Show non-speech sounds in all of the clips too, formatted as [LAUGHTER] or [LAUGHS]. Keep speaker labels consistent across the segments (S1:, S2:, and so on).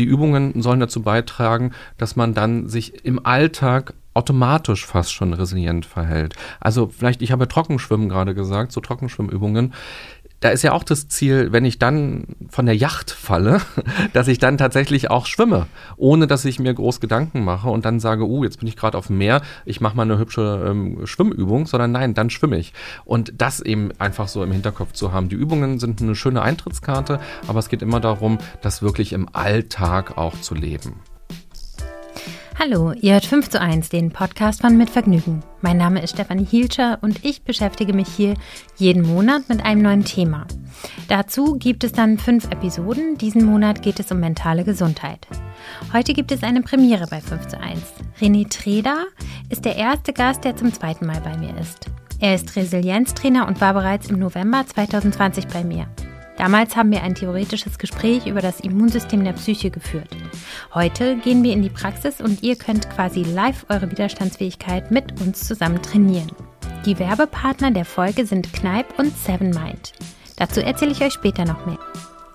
S1: Die Übungen sollen dazu beitragen, dass man dann sich im Alltag automatisch fast schon resilient verhält. Also vielleicht, ich habe Trockenschwimmen gerade gesagt, so Trockenschwimmübungen da ist ja auch das Ziel, wenn ich dann von der Yacht falle, [LAUGHS] dass ich dann tatsächlich auch schwimme, ohne dass ich mir groß Gedanken mache und dann sage, uh, jetzt bin ich gerade auf dem Meer, ich mache mal eine hübsche ähm, Schwimmübung, sondern nein, dann schwimme ich. Und das eben einfach so im Hinterkopf zu haben. Die Übungen sind eine schöne Eintrittskarte, aber es geht immer darum, das wirklich im Alltag auch zu leben.
S2: Hallo, ihr hört 5 zu 1, den Podcast von Mit Vergnügen. Mein Name ist Stefanie Hielscher und ich beschäftige mich hier jeden Monat mit einem neuen Thema. Dazu gibt es dann fünf Episoden. Diesen Monat geht es um mentale Gesundheit. Heute gibt es eine Premiere bei 5 zu 1. René Treda ist der erste Gast, der zum zweiten Mal bei mir ist. Er ist Resilienztrainer und war bereits im November 2020 bei mir. Damals haben wir ein theoretisches Gespräch über das Immunsystem der Psyche geführt. Heute gehen wir in die Praxis und ihr könnt quasi live eure Widerstandsfähigkeit mit uns zusammen trainieren. Die Werbepartner der Folge sind Kneipp und Seven Mind. Dazu erzähle ich euch später noch mehr.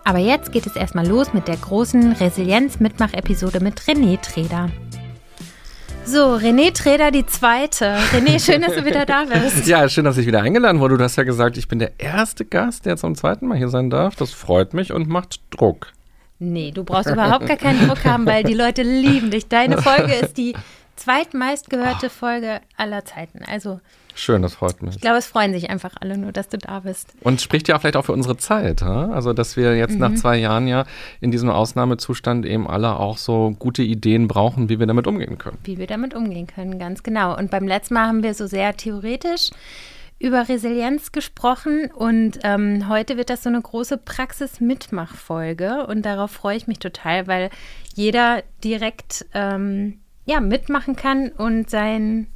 S2: Aber jetzt geht es erstmal los mit der großen Resilienz-Mitmach-Episode mit René Treder. So, René Treder, die zweite. René, schön, dass du wieder da bist. [LAUGHS]
S1: ja, schön, dass ich wieder eingeladen wurde. Du hast ja gesagt, ich bin der erste Gast, der zum zweiten Mal hier sein darf. Das freut mich und macht Druck.
S2: Nee, du brauchst überhaupt gar keinen Druck haben, weil die Leute lieben dich. Deine Folge ist die [LAUGHS] zweitmeistgehörte Folge aller Zeiten. Also
S1: Schön, das freut mich.
S2: Ich glaube, es freuen sich einfach alle nur, dass du da bist.
S1: Und spricht ja vielleicht auch für unsere Zeit. Ha? Also, dass wir jetzt mhm. nach zwei Jahren ja in diesem Ausnahmezustand eben alle auch so gute Ideen brauchen, wie wir damit umgehen können.
S2: Wie wir damit umgehen können, ganz genau. Und beim letzten Mal haben wir so sehr theoretisch über Resilienz gesprochen und ähm, heute wird das so eine große Praxis-Mitmach-Folge und darauf freue ich mich total, weil jeder direkt ähm, ja, mitmachen kann und sein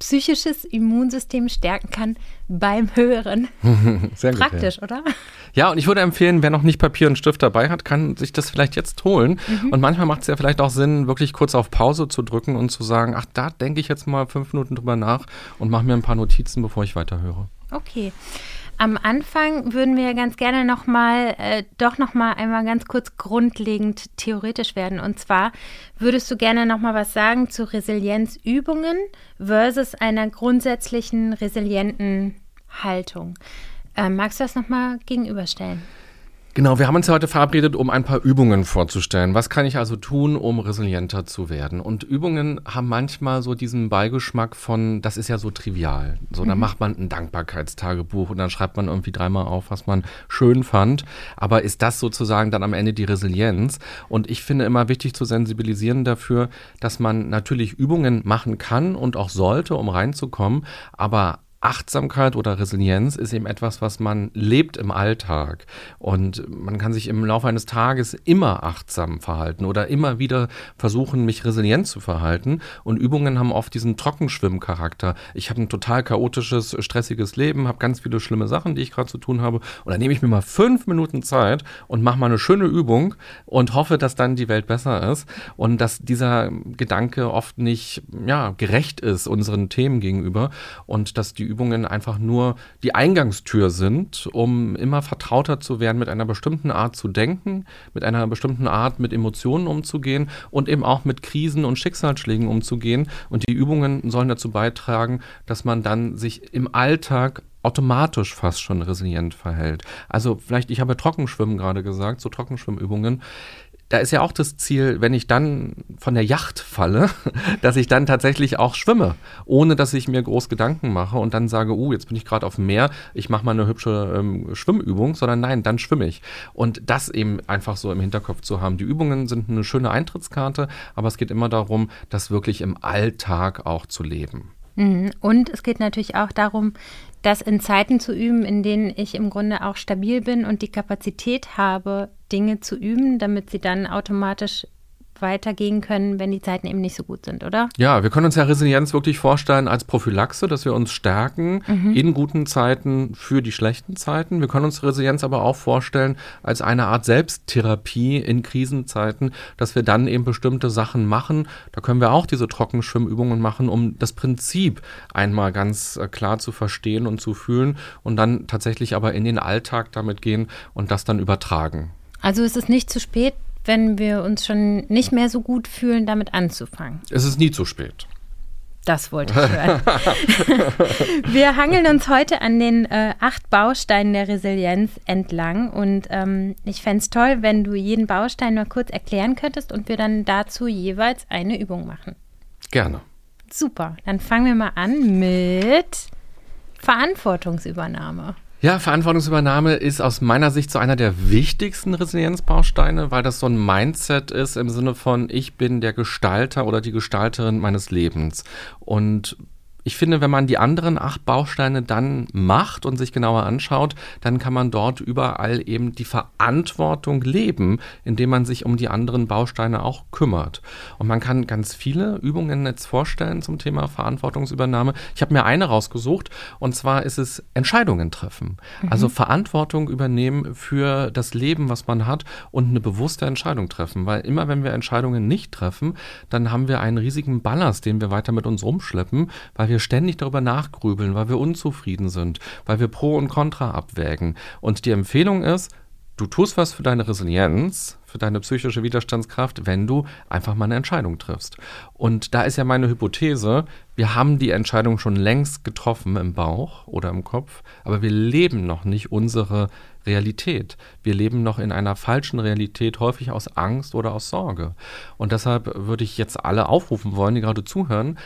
S2: psychisches Immunsystem stärken kann beim Hören. [LAUGHS] Sehr gut, Praktisch, ja. oder?
S1: Ja, und ich würde empfehlen, wer noch nicht Papier und Stift dabei hat, kann sich das vielleicht jetzt holen. Mhm. Und manchmal macht es ja vielleicht auch Sinn, wirklich kurz auf Pause zu drücken und zu sagen, ach, da denke ich jetzt mal fünf Minuten drüber nach und mache mir ein paar Notizen, bevor ich weiterhöre.
S2: Okay. Am Anfang würden wir ganz gerne noch mal, äh, doch noch mal einmal ganz kurz grundlegend theoretisch werden. Und zwar würdest du gerne noch mal was sagen zu Resilienzübungen versus einer grundsätzlichen resilienten Haltung. Äh, magst du das noch mal gegenüberstellen?
S1: Genau, wir haben uns heute verabredet, um ein paar Übungen vorzustellen. Was kann ich also tun, um resilienter zu werden? Und Übungen haben manchmal so diesen Beigeschmack von, das ist ja so trivial. So, mhm. dann macht man ein Dankbarkeitstagebuch und dann schreibt man irgendwie dreimal auf, was man schön fand. Aber ist das sozusagen dann am Ende die Resilienz? Und ich finde immer wichtig zu sensibilisieren dafür, dass man natürlich Übungen machen kann und auch sollte, um reinzukommen. Aber Achtsamkeit oder Resilienz ist eben etwas, was man lebt im Alltag. Und man kann sich im Laufe eines Tages immer achtsam verhalten oder immer wieder versuchen, mich resilient zu verhalten. Und Übungen haben oft diesen Trockenschwimmcharakter. Ich habe ein total chaotisches, stressiges Leben, habe ganz viele schlimme Sachen, die ich gerade zu tun habe. Und dann nehme ich mir mal fünf Minuten Zeit und mache mal eine schöne Übung und hoffe, dass dann die Welt besser ist. Und dass dieser Gedanke oft nicht ja, gerecht ist unseren Themen gegenüber und dass die Übungen einfach nur die Eingangstür sind, um immer vertrauter zu werden mit einer bestimmten Art zu denken, mit einer bestimmten Art mit Emotionen umzugehen und eben auch mit Krisen und Schicksalsschlägen umzugehen. Und die Übungen sollen dazu beitragen, dass man dann sich im Alltag automatisch fast schon resilient verhält. Also vielleicht, ich habe Trockenschwimmen gerade gesagt, so Trockenschwimmübungen da ist ja auch das Ziel, wenn ich dann von der Yacht falle, [LAUGHS] dass ich dann tatsächlich auch schwimme, ohne dass ich mir groß Gedanken mache und dann sage, uh, jetzt bin ich gerade auf dem Meer, ich mache mal eine hübsche ähm, Schwimmübung, sondern nein, dann schwimme ich. Und das eben einfach so im Hinterkopf zu haben. Die Übungen sind eine schöne Eintrittskarte, aber es geht immer darum, das wirklich im Alltag auch zu leben.
S2: Mhm. Und es geht natürlich auch darum, das in Zeiten zu üben, in denen ich im Grunde auch stabil bin und die Kapazität habe, Dinge zu üben, damit sie dann automatisch weitergehen können, wenn die Zeiten eben nicht so gut sind, oder?
S1: Ja, wir können uns ja Resilienz wirklich vorstellen als Prophylaxe, dass wir uns stärken mhm. in guten Zeiten für die schlechten Zeiten. Wir können uns Resilienz aber auch vorstellen als eine Art Selbsttherapie in Krisenzeiten, dass wir dann eben bestimmte Sachen machen. Da können wir auch diese Trockenschwimmübungen machen, um das Prinzip einmal ganz äh, klar zu verstehen und zu fühlen und dann tatsächlich aber in den Alltag damit gehen und das dann übertragen.
S2: Also ist es nicht zu spät, wenn wir uns schon nicht mehr so gut fühlen, damit anzufangen?
S1: Es ist nie zu spät.
S2: Das wollte ich hören. [LAUGHS] wir hangeln uns heute an den äh, acht Bausteinen der Resilienz entlang und ähm, ich fände es toll, wenn du jeden Baustein mal kurz erklären könntest und wir dann dazu jeweils eine Übung machen.
S1: Gerne.
S2: Super, dann fangen wir mal an mit Verantwortungsübernahme.
S1: Ja, Verantwortungsübernahme ist aus meiner Sicht so einer der wichtigsten Resilienzbausteine, weil das so ein Mindset ist im Sinne von, ich bin der Gestalter oder die Gestalterin meines Lebens. Und ich finde, wenn man die anderen acht Bausteine dann macht und sich genauer anschaut, dann kann man dort überall eben die Verantwortung leben, indem man sich um die anderen Bausteine auch kümmert. Und man kann ganz viele Übungen jetzt vorstellen zum Thema Verantwortungsübernahme. Ich habe mir eine rausgesucht und zwar ist es Entscheidungen treffen. Mhm. Also Verantwortung übernehmen für das Leben, was man hat und eine bewusste Entscheidung treffen. Weil immer wenn wir Entscheidungen nicht treffen, dann haben wir einen riesigen Ballast, den wir weiter mit uns rumschleppen, weil wir ständig darüber nachgrübeln, weil wir unzufrieden sind, weil wir Pro und Contra abwägen. Und die Empfehlung ist, du tust was für deine Resilienz, für deine psychische Widerstandskraft, wenn du einfach mal eine Entscheidung triffst. Und da ist ja meine Hypothese, wir haben die Entscheidung schon längst getroffen im Bauch oder im Kopf, aber wir leben noch nicht unsere Realität. Wir leben noch in einer falschen Realität, häufig aus Angst oder aus Sorge. Und deshalb würde ich jetzt alle aufrufen wollen, die gerade zuhören,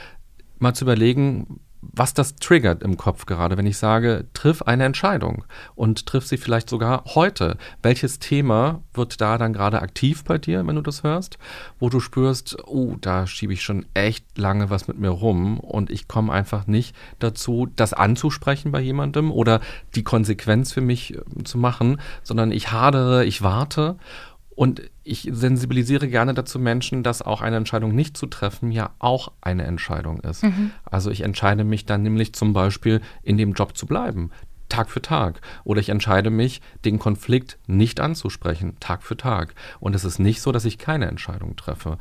S1: mal zu überlegen, was das triggert im Kopf gerade, wenn ich sage, triff eine Entscheidung und triff sie vielleicht sogar heute. Welches Thema wird da dann gerade aktiv bei dir, wenn du das hörst, wo du spürst, oh, da schiebe ich schon echt lange was mit mir rum und ich komme einfach nicht dazu, das anzusprechen bei jemandem oder die Konsequenz für mich äh, zu machen, sondern ich hadere, ich warte und ich sensibilisiere gerne dazu Menschen, dass auch eine Entscheidung nicht zu treffen ja auch eine Entscheidung ist. Mhm. Also ich entscheide mich dann nämlich zum Beispiel in dem Job zu bleiben. Tag für Tag. Oder ich entscheide mich, den Konflikt nicht anzusprechen, Tag für Tag. Und es ist nicht so, dass ich keine Entscheidung treffe.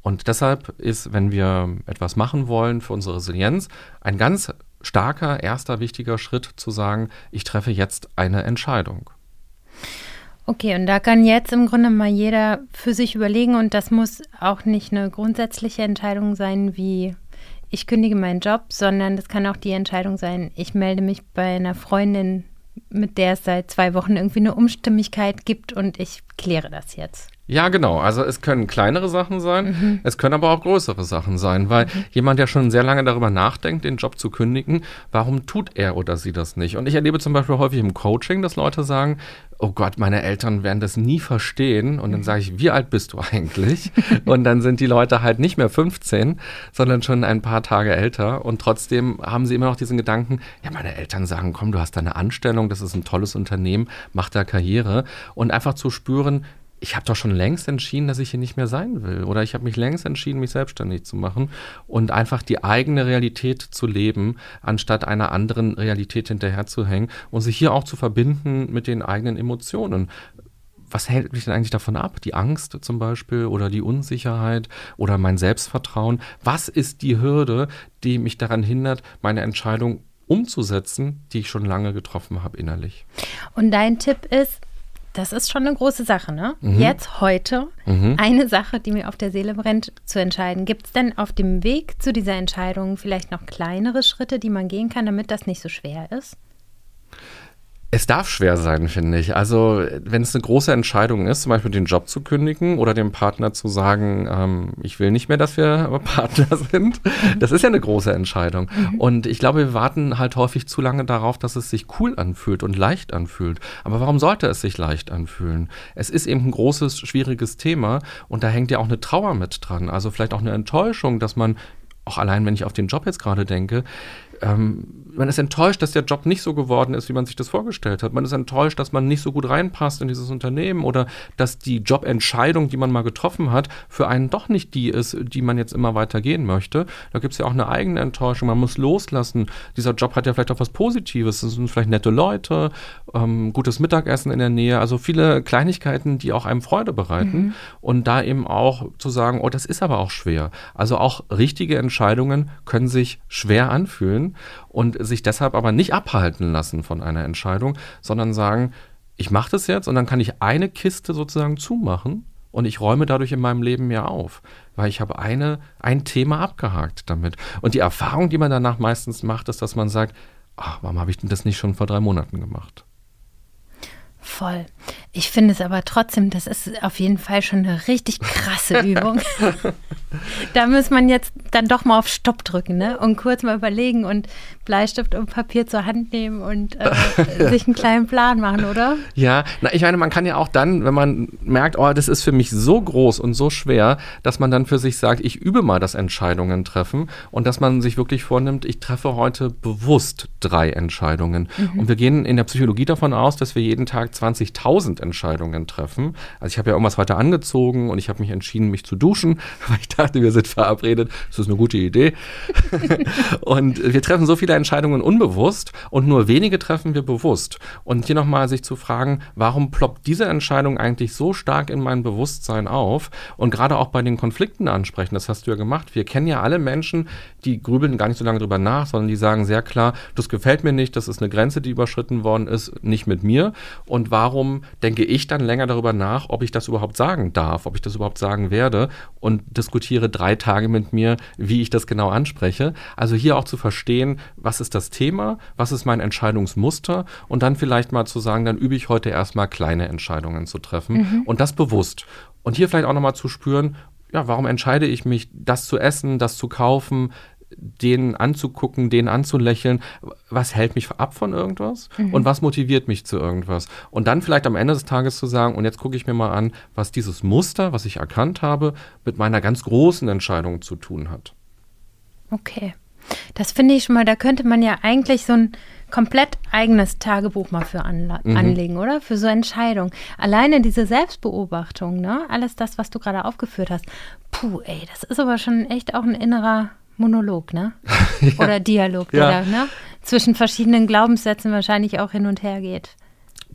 S1: Und deshalb ist, wenn wir etwas machen wollen für unsere Resilienz, ein ganz starker, erster wichtiger Schritt zu sagen, ich treffe jetzt eine Entscheidung.
S2: Okay, und da kann jetzt im Grunde mal jeder für sich überlegen und das muss auch nicht eine grundsätzliche Entscheidung sein wie ich kündige meinen Job, sondern das kann auch die Entscheidung sein, ich melde mich bei einer Freundin, mit der es seit zwei Wochen irgendwie eine Umstimmigkeit gibt und ich kläre das jetzt.
S1: Ja, genau. Also es können kleinere Sachen sein, mhm. es können aber auch größere Sachen sein, weil mhm. jemand, der schon sehr lange darüber nachdenkt, den Job zu kündigen, warum tut er oder sie das nicht? Und ich erlebe zum Beispiel häufig im Coaching, dass Leute sagen, oh Gott, meine Eltern werden das nie verstehen. Und dann mhm. sage ich, wie alt bist du eigentlich? [LAUGHS] und dann sind die Leute halt nicht mehr 15, sondern schon ein paar Tage älter. Und trotzdem haben sie immer noch diesen Gedanken, ja, meine Eltern sagen, komm, du hast deine Anstellung, das ist ein tolles Unternehmen, mach da Karriere. Und einfach zu spüren, ich habe doch schon längst entschieden, dass ich hier nicht mehr sein will. Oder ich habe mich längst entschieden, mich selbstständig zu machen und einfach die eigene Realität zu leben, anstatt einer anderen Realität hinterherzuhängen und sich hier auch zu verbinden mit den eigenen Emotionen. Was hält mich denn eigentlich davon ab? Die Angst zum Beispiel oder die Unsicherheit oder mein Selbstvertrauen? Was ist die Hürde, die mich daran hindert, meine Entscheidung umzusetzen, die ich schon lange getroffen habe innerlich?
S2: Und dein Tipp ist, das ist schon eine große Sache, ne? Mhm. Jetzt, heute, mhm. eine Sache, die mir auf der Seele brennt, zu entscheiden. Gibt es denn auf dem Weg zu dieser Entscheidung vielleicht noch kleinere Schritte, die man gehen kann, damit das nicht so schwer ist?
S1: Es darf schwer sein, finde ich. Also, wenn es eine große Entscheidung ist, zum Beispiel den Job zu kündigen oder dem Partner zu sagen, ähm, ich will nicht mehr, dass wir [LAUGHS] Partner sind, das ist ja eine große Entscheidung. Mhm. Und ich glaube, wir warten halt häufig zu lange darauf, dass es sich cool anfühlt und leicht anfühlt. Aber warum sollte es sich leicht anfühlen? Es ist eben ein großes, schwieriges Thema und da hängt ja auch eine Trauer mit dran. Also vielleicht auch eine Enttäuschung, dass man auch allein, wenn ich auf den Job jetzt gerade denke, ähm, man ist enttäuscht, dass der Job nicht so geworden ist, wie man sich das vorgestellt hat. Man ist enttäuscht, dass man nicht so gut reinpasst in dieses Unternehmen oder dass die Jobentscheidung, die man mal getroffen hat, für einen doch nicht die ist, die man jetzt immer weiter gehen möchte. Da gibt es ja auch eine eigene Enttäuschung. Man muss loslassen. Dieser Job hat ja vielleicht auch was Positives. Es sind vielleicht nette Leute, ähm, gutes Mittagessen in der Nähe. Also viele Kleinigkeiten, die auch einem Freude bereiten. Mhm. Und da eben auch zu sagen, oh, das ist aber auch schwer. Also auch richtige Entscheidungen können sich schwer anfühlen und sich deshalb aber nicht abhalten lassen von einer Entscheidung, sondern sagen, ich mache das jetzt und dann kann ich eine Kiste sozusagen zumachen und ich räume dadurch in meinem Leben mehr auf, weil ich habe eine, ein Thema abgehakt damit. Und die Erfahrung, die man danach meistens macht, ist, dass man sagt, ach, warum habe ich denn das nicht schon vor drei Monaten gemacht?
S2: Voll. Ich finde es aber trotzdem, das ist auf jeden Fall schon eine richtig krasse [LAUGHS] Übung. da muss man jetzt dann doch mal auf Stopp drücken ne? und kurz mal überlegen und Bleistift und Papier zur Hand nehmen und äh, ja. [LAUGHS] [LAUGHS] sich einen kleinen Plan machen, oder?
S1: Ja, na, ich meine, man kann ja auch dann, wenn man merkt, oh, das ist für mich so groß und so schwer, dass man dann für sich sagt, ich übe mal das Entscheidungen treffen und dass man sich wirklich vornimmt, ich treffe heute bewusst drei Entscheidungen. Mhm. Und wir gehen in der Psychologie davon aus, dass wir jeden Tag 20.000 Entscheidungen treffen. Also ich habe ja irgendwas heute angezogen und ich habe mich entschieden, mich zu duschen, [LAUGHS] weil ich dachte, wir sind verabredet. Das ist eine gute Idee. [LAUGHS] und wir treffen so viele Entscheidungen unbewusst und nur wenige treffen wir bewusst. Und hier nochmal sich zu fragen, warum ploppt diese Entscheidung eigentlich so stark in mein Bewusstsein auf? Und gerade auch bei den Konflikten ansprechen, das hast du ja gemacht. Wir kennen ja alle Menschen, die grübeln gar nicht so lange drüber nach, sondern die sagen sehr klar, das gefällt mir nicht, das ist eine Grenze, die überschritten worden ist, nicht mit mir. Und warum denke ich dann länger darüber nach, ob ich das überhaupt sagen darf, ob ich das überhaupt sagen werde und diskutiere drei Tage mit mir, wie ich das genau anspreche? Also hier auch zu verstehen, was ist das Thema, was ist mein Entscheidungsmuster und dann vielleicht mal zu sagen, dann übe ich heute erstmal kleine Entscheidungen zu treffen mhm. und das bewusst. Und hier vielleicht auch nochmal zu spüren, ja, warum entscheide ich mich, das zu essen, das zu kaufen, den anzugucken, den anzulächeln, was hält mich ab von irgendwas mhm. und was motiviert mich zu irgendwas. Und dann vielleicht am Ende des Tages zu sagen, und jetzt gucke ich mir mal an, was dieses Muster, was ich erkannt habe, mit meiner ganz großen Entscheidung zu tun hat.
S2: Okay. Das finde ich schon mal, da könnte man ja eigentlich so ein komplett eigenes Tagebuch mal für anla- mhm. anlegen, oder? Für so Entscheidungen. Alleine diese Selbstbeobachtung, ne? Alles das, was du gerade aufgeführt hast. Puh, ey, das ist aber schon echt auch ein innerer Monolog, ne? [LAUGHS] ja. Oder Dialog, ja. der ne? zwischen verschiedenen Glaubenssätzen wahrscheinlich auch hin und her geht.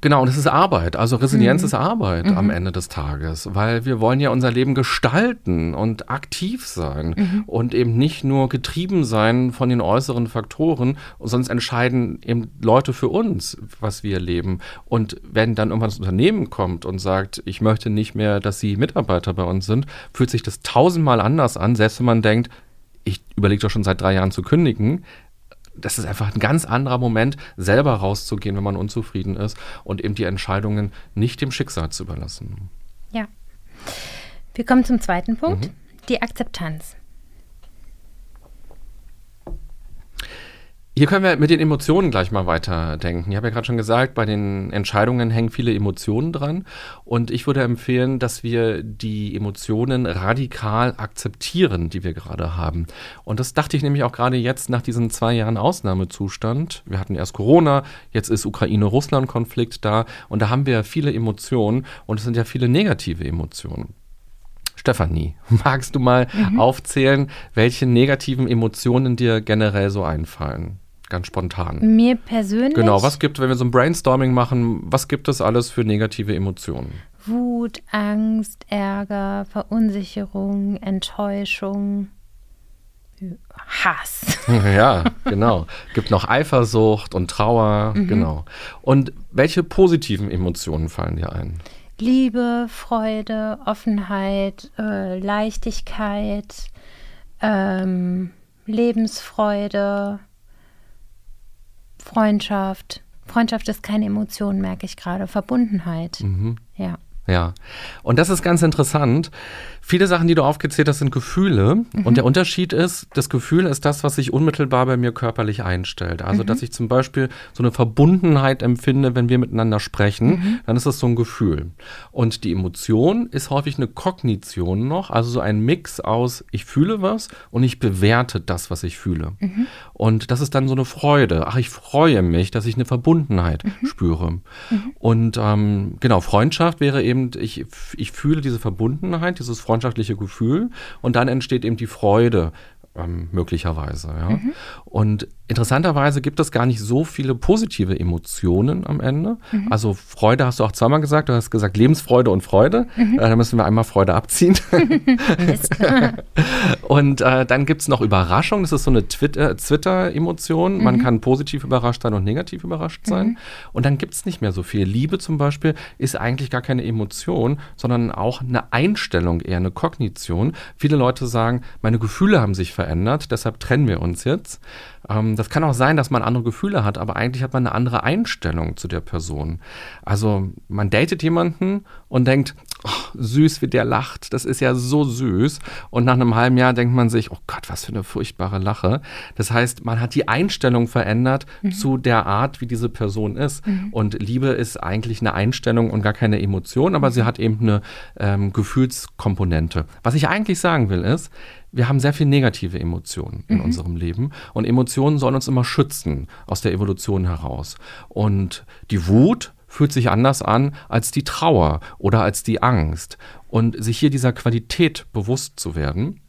S1: Genau, und es ist Arbeit. Also Resilienz mhm. ist Arbeit mhm. am Ende des Tages, weil wir wollen ja unser Leben gestalten und aktiv sein mhm. und eben nicht nur getrieben sein von den äußeren Faktoren, sonst entscheiden eben Leute für uns, was wir leben. Und wenn dann irgendwann das Unternehmen kommt und sagt, ich möchte nicht mehr, dass Sie Mitarbeiter bei uns sind, fühlt sich das tausendmal anders an, selbst wenn man denkt, ich überlege doch schon seit drei Jahren zu kündigen, das ist einfach ein ganz anderer Moment, selber rauszugehen, wenn man unzufrieden ist und eben die Entscheidungen nicht dem Schicksal zu überlassen.
S2: Ja. Wir kommen zum zweiten Punkt, mhm. die Akzeptanz.
S1: Hier können wir mit den Emotionen gleich mal weiterdenken. Ich habe ja gerade schon gesagt, bei den Entscheidungen hängen viele Emotionen dran. Und ich würde empfehlen, dass wir die Emotionen radikal akzeptieren, die wir gerade haben. Und das dachte ich nämlich auch gerade jetzt nach diesen zwei Jahren Ausnahmezustand. Wir hatten erst Corona, jetzt ist Ukraine-Russland-Konflikt da. Und da haben wir viele Emotionen und es sind ja viele negative Emotionen. Stefanie, [LAUGHS] magst du mal mhm. aufzählen, welche negativen Emotionen dir generell so einfallen? Ganz spontan.
S2: Mir persönlich?
S1: Genau, was gibt, wenn wir so ein Brainstorming machen, was gibt es alles für negative Emotionen?
S2: Wut, Angst, Ärger, Verunsicherung, Enttäuschung, Hass. [LAUGHS]
S1: Ja, genau. Gibt noch Eifersucht und Trauer, mhm. genau. Und welche positiven Emotionen fallen dir ein?
S2: Liebe, Freude, Offenheit, äh, Leichtigkeit, ähm, Lebensfreude, Freundschaft. Freundschaft ist keine Emotion, merke ich gerade. Verbundenheit. Mhm. Ja.
S1: Ja. Und das ist ganz interessant. Viele Sachen, die du aufgezählt hast, sind Gefühle. Mhm. Und der Unterschied ist, das Gefühl ist das, was sich unmittelbar bei mir körperlich einstellt. Also, mhm. dass ich zum Beispiel so eine Verbundenheit empfinde, wenn wir miteinander sprechen, mhm. dann ist das so ein Gefühl. Und die Emotion ist häufig eine Kognition noch, also so ein Mix aus, ich fühle was und ich bewerte das, was ich fühle. Mhm. Und das ist dann so eine Freude. Ach, ich freue mich, dass ich eine Verbundenheit mhm. spüre. Mhm. Und ähm, genau, Freundschaft wäre eben, ich, ich fühle diese Verbundenheit, dieses Freundschaftliche Gefühl und dann entsteht eben die Freude ähm, möglicherweise. Ja? Mhm. Und interessanterweise gibt es gar nicht so viele positive Emotionen am Ende. Mhm. Also Freude hast du auch zweimal gesagt. Du hast gesagt Lebensfreude und Freude. Mhm. Äh, da müssen wir einmal Freude abziehen. [LAUGHS] [LAUGHS] und äh, dann gibt es noch Überraschung. Das ist so eine äh, Twitter-Emotion. Man mhm. kann positiv überrascht sein und negativ überrascht sein. Mhm. Und dann gibt es nicht mehr so viel. Liebe zum Beispiel ist eigentlich gar keine Emotion, sondern auch eine Einstellung, eher eine Kognition. Viele Leute sagen, meine Gefühle haben sich verändert, deshalb trennen wir uns jetzt. Ähm, das kann auch sein, dass man andere Gefühle hat, aber eigentlich hat man eine andere Einstellung zu der Person. Also man datet jemanden und denkt, oh, süß, wie der lacht, das ist ja so süß. Und nach einem halben Jahr denkt man sich, oh Gott, was für eine furchtbare Lache. Das heißt, man hat die Einstellung verändert mhm. zu der Art, wie diese Person ist. Mhm. Und Liebe ist eigentlich eine Einstellung und gar keine Emotion, aber sie hat eben eine ähm, Gefühlskomponente. Was ich eigentlich sagen will, ist, wir haben sehr viel negative Emotionen in mhm. unserem Leben und Emotionen sollen uns immer schützen aus der Evolution heraus. Und die Wut fühlt sich anders an als die Trauer oder als die Angst. Und sich hier dieser Qualität bewusst zu werden,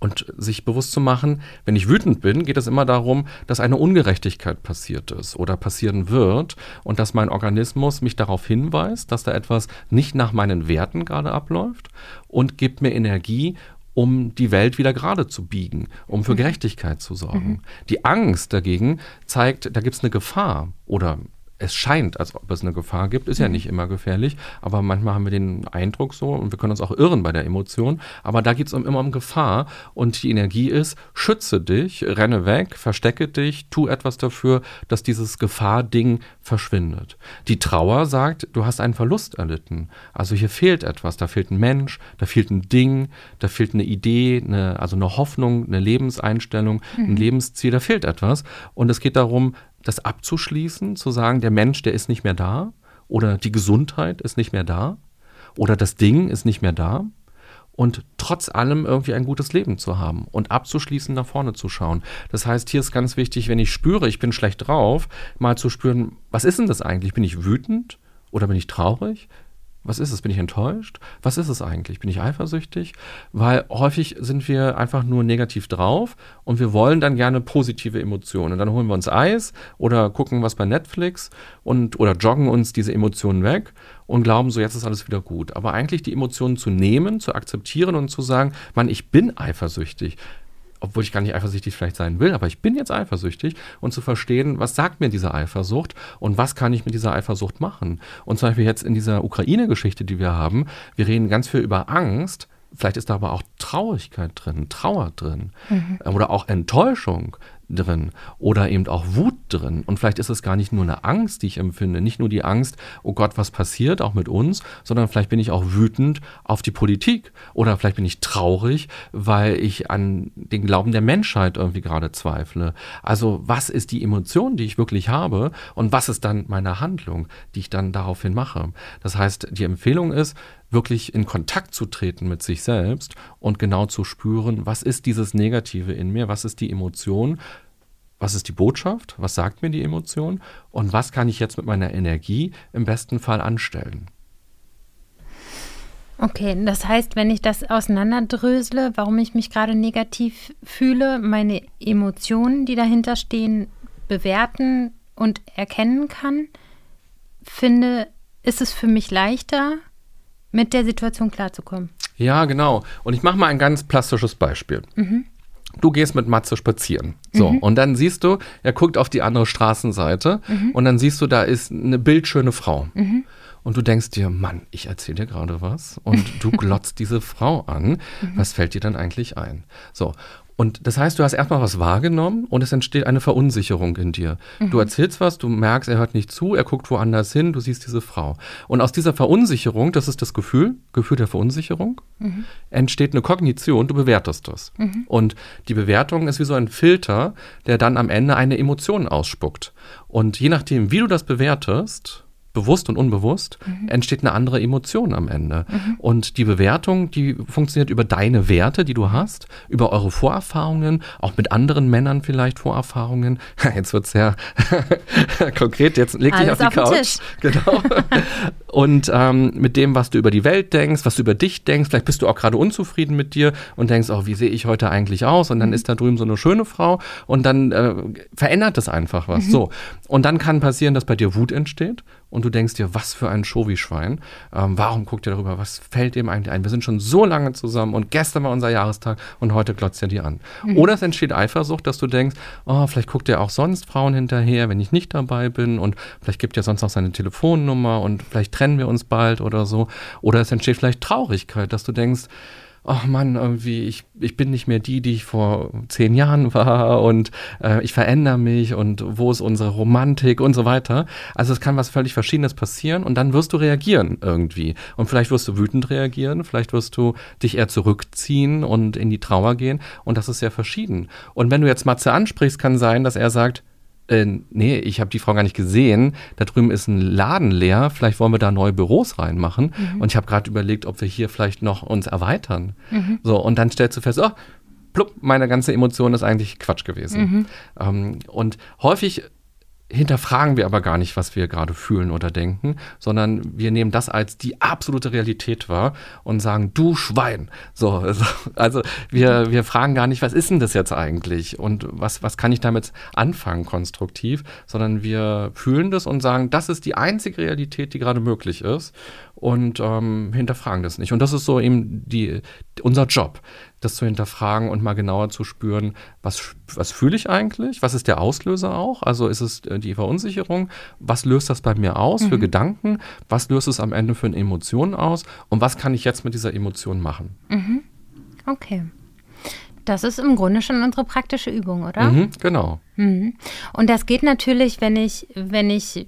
S1: und sich bewusst zu machen, wenn ich wütend bin, geht es immer darum, dass eine Ungerechtigkeit passiert ist oder passieren wird und dass mein Organismus mich darauf hinweist, dass da etwas nicht nach meinen Werten gerade abläuft und gibt mir Energie, um die Welt wieder gerade zu biegen, um für mhm. Gerechtigkeit zu sorgen. Mhm. Die Angst dagegen zeigt, da gibt es eine Gefahr oder es scheint, als ob es eine Gefahr gibt, ist ja mhm. nicht immer gefährlich, aber manchmal haben wir den Eindruck so und wir können uns auch irren bei der Emotion, aber da geht es immer um Gefahr und die Energie ist, schütze dich, renne weg, verstecke dich, tu etwas dafür, dass dieses Gefahrding verschwindet. Die Trauer sagt, du hast einen Verlust erlitten, also hier fehlt etwas, da fehlt ein Mensch, da fehlt ein Ding, da fehlt eine Idee, eine, also eine Hoffnung, eine Lebenseinstellung, mhm. ein Lebensziel, da fehlt etwas und es geht darum, das abzuschließen, zu sagen, der Mensch, der ist nicht mehr da oder die Gesundheit ist nicht mehr da oder das Ding ist nicht mehr da und trotz allem irgendwie ein gutes Leben zu haben und abzuschließen, nach vorne zu schauen. Das heißt, hier ist ganz wichtig, wenn ich spüre, ich bin schlecht drauf, mal zu spüren, was ist denn das eigentlich? Bin ich wütend oder bin ich traurig? Was ist es? Bin ich enttäuscht? Was ist es eigentlich? Bin ich eifersüchtig? Weil häufig sind wir einfach nur negativ drauf und wir wollen dann gerne positive Emotionen. Und dann holen wir uns Eis oder gucken was bei Netflix und oder joggen uns diese Emotionen weg und glauben so, jetzt ist alles wieder gut. Aber eigentlich die Emotionen zu nehmen, zu akzeptieren und zu sagen, Mann, ich bin eifersüchtig obwohl ich gar nicht eifersüchtig vielleicht sein will, aber ich bin jetzt eifersüchtig und zu verstehen, was sagt mir diese Eifersucht und was kann ich mit dieser Eifersucht machen. Und zum Beispiel jetzt in dieser Ukraine-Geschichte, die wir haben, wir reden ganz viel über Angst, Vielleicht ist da aber auch Traurigkeit drin, Trauer drin mhm. oder auch Enttäuschung drin oder eben auch Wut drin. Und vielleicht ist es gar nicht nur eine Angst, die ich empfinde, nicht nur die Angst, oh Gott, was passiert, auch mit uns, sondern vielleicht bin ich auch wütend auf die Politik oder vielleicht bin ich traurig, weil ich an den Glauben der Menschheit irgendwie gerade zweifle. Also was ist die Emotion, die ich wirklich habe und was ist dann meine Handlung, die ich dann daraufhin mache? Das heißt, die Empfehlung ist, wirklich in Kontakt zu treten mit sich selbst und genau zu spüren, was ist dieses Negative in mir, was ist die Emotion, was ist die Botschaft, was sagt mir die Emotion und was kann ich jetzt mit meiner Energie im besten Fall anstellen.
S2: Okay, das heißt, wenn ich das auseinanderdrösle, warum ich mich gerade negativ fühle, meine Emotionen, die dahinter stehen, bewerten und erkennen kann, finde, ist es für mich leichter, mit der Situation klarzukommen.
S1: Ja, genau. Und ich mache mal ein ganz plastisches Beispiel. Mhm. Du gehst mit Matze spazieren. So, mhm. und dann siehst du, er guckt auf die andere Straßenseite mhm. und dann siehst du, da ist eine bildschöne Frau. Mhm. Und du denkst dir, Mann, ich erzähle dir gerade was und du [LAUGHS] glotzt diese Frau an. Mhm. Was fällt dir dann eigentlich ein? So, und das heißt, du hast erstmal was wahrgenommen und es entsteht eine Verunsicherung in dir. Mhm. Du erzählst was, du merkst, er hört nicht zu, er guckt woanders hin, du siehst diese Frau. Und aus dieser Verunsicherung, das ist das Gefühl, Gefühl der Verunsicherung, mhm. entsteht eine Kognition, du bewertest das. Mhm. Und die Bewertung ist wie so ein Filter, der dann am Ende eine Emotion ausspuckt. Und je nachdem, wie du das bewertest, bewusst und unbewusst, mhm. entsteht eine andere Emotion am Ende. Mhm. Und die Bewertung, die funktioniert über deine Werte, die du hast, über eure Vorerfahrungen, auch mit anderen Männern vielleicht Vorerfahrungen. [LAUGHS] Jetzt wird es sehr [LAUGHS] konkret, jetzt leg dich auf die auf Couch. [LAUGHS] Genau. und ähm, mit dem, was du über die Welt denkst, was du über dich denkst, vielleicht bist du auch gerade unzufrieden mit dir und denkst, oh, wie sehe ich heute eigentlich aus? Und dann mhm. ist da drüben so eine schöne Frau und dann äh, verändert das einfach was. Mhm. So. Und dann kann passieren, dass bei dir Wut entsteht und du denkst dir, was für ein Show-wie-Schwein. Ähm, warum guckt ihr darüber? Was fällt ihm eigentlich ein? Wir sind schon so lange zusammen und gestern war unser Jahrestag und heute glotzt er dir an. Mhm. Oder es entsteht Eifersucht, dass du denkst, oh, vielleicht guckt er auch sonst Frauen hinterher, wenn ich nicht dabei bin und vielleicht gibt er sonst noch seine Telefonnummer und vielleicht trennen wir uns bald oder so. Oder es entsteht vielleicht Traurigkeit, dass du denkst, ach Mann, irgendwie, ich, ich bin nicht mehr die, die ich vor zehn Jahren war und äh, ich verändere mich und wo ist unsere Romantik und so weiter. Also es kann was völlig Verschiedenes passieren und dann wirst du reagieren irgendwie. Und vielleicht wirst du wütend reagieren, vielleicht wirst du dich eher zurückziehen und in die Trauer gehen und das ist sehr verschieden. Und wenn du jetzt Matze ansprichst, kann sein, dass er sagt, äh, nee, ich habe die Frau gar nicht gesehen. Da drüben ist ein Laden leer. Vielleicht wollen wir da neue Büros reinmachen. Mhm. Und ich habe gerade überlegt, ob wir hier vielleicht noch uns erweitern. Mhm. So, und dann stellst du fest, oh, plupp, meine ganze Emotion ist eigentlich Quatsch gewesen. Mhm. Ähm, und häufig hinterfragen wir aber gar nicht, was wir gerade fühlen oder denken, sondern wir nehmen das als die absolute Realität wahr und sagen, du Schwein. So, also, also wir, wir fragen gar nicht, was ist denn das jetzt eigentlich und was, was kann ich damit anfangen konstruktiv, sondern wir fühlen das und sagen, das ist die einzige Realität, die gerade möglich ist und ähm, hinterfragen das nicht. Und das ist so eben die, unser Job, das zu hinterfragen und mal genauer zu spüren, was, was fühle ich eigentlich? Was ist der Auslöser auch? Also ist es äh, die Verunsicherung? Was löst das bei mir aus mhm. für Gedanken? Was löst es am Ende für eine Emotion aus? Und was kann ich jetzt mit dieser Emotion machen?
S2: Mhm. Okay. Das ist im Grunde schon unsere praktische Übung, oder?
S1: Mhm, genau.
S2: Mhm. Und das geht natürlich, wenn ich, wenn ich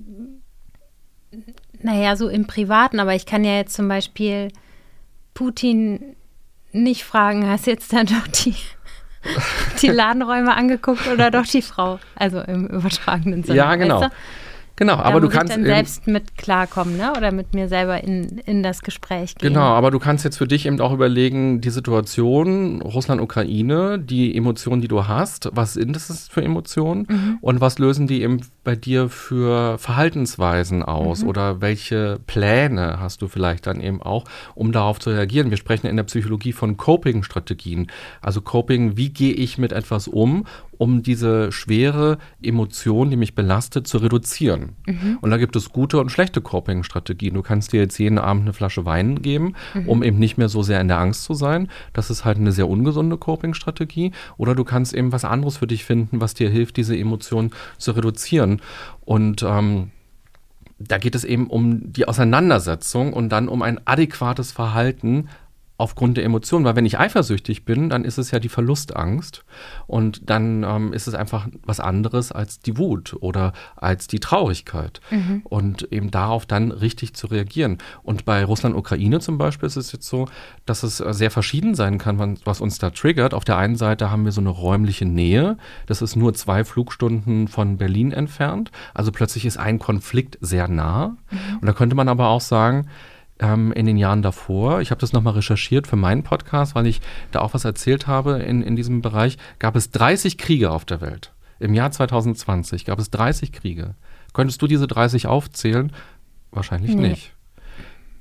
S2: naja, so im Privaten, aber ich kann ja jetzt zum Beispiel Putin nicht fragen, hast jetzt dann doch die, die Ladenräume angeguckt oder doch die Frau? Also im übertragenen Sinne.
S1: Ja, genau. Weißt du? Genau,
S2: da
S1: aber
S2: du
S1: kannst.
S2: Ich dann selbst mit klarkommen, ne? Oder mit mir selber in, in das Gespräch gehen.
S1: Genau, aber du kannst jetzt für dich eben auch überlegen, die Situation, Russland-Ukraine, die Emotionen, die du hast, was sind das für Emotionen mhm. und was lösen die eben bei dir für Verhaltensweisen aus mhm. oder welche Pläne hast du vielleicht dann eben auch, um darauf zu reagieren? Wir sprechen in der Psychologie von Coping-Strategien. Also Coping, wie gehe ich mit etwas um, um diese schwere Emotion, die mich belastet, zu reduzieren. Mhm. Und da gibt es gute und schlechte Coping-Strategien. Du kannst dir jetzt jeden Abend eine Flasche Wein geben, mhm. um eben nicht mehr so sehr in der Angst zu sein. Das ist halt eine sehr ungesunde Coping-Strategie. Oder du kannst eben was anderes für dich finden, was dir hilft, diese Emotion zu reduzieren. Und ähm, da geht es eben um die Auseinandersetzung und dann um ein adäquates Verhalten aufgrund der Emotionen, weil wenn ich eifersüchtig bin, dann ist es ja die Verlustangst und dann ähm, ist es einfach was anderes als die Wut oder als die Traurigkeit mhm. und eben darauf dann richtig zu reagieren. Und bei Russland-Ukraine zum Beispiel ist es jetzt so, dass es äh, sehr verschieden sein kann, was uns da triggert. Auf der einen Seite haben wir so eine räumliche Nähe, das ist nur zwei Flugstunden von Berlin entfernt, also plötzlich ist ein Konflikt sehr nah. Mhm. Und da könnte man aber auch sagen, ähm, in den Jahren davor, ich habe das nochmal recherchiert für meinen Podcast, weil ich da auch was erzählt habe in, in diesem Bereich, gab es 30 Kriege auf der Welt. Im Jahr 2020 gab es 30 Kriege. Könntest du diese 30 aufzählen? Wahrscheinlich nee. nicht.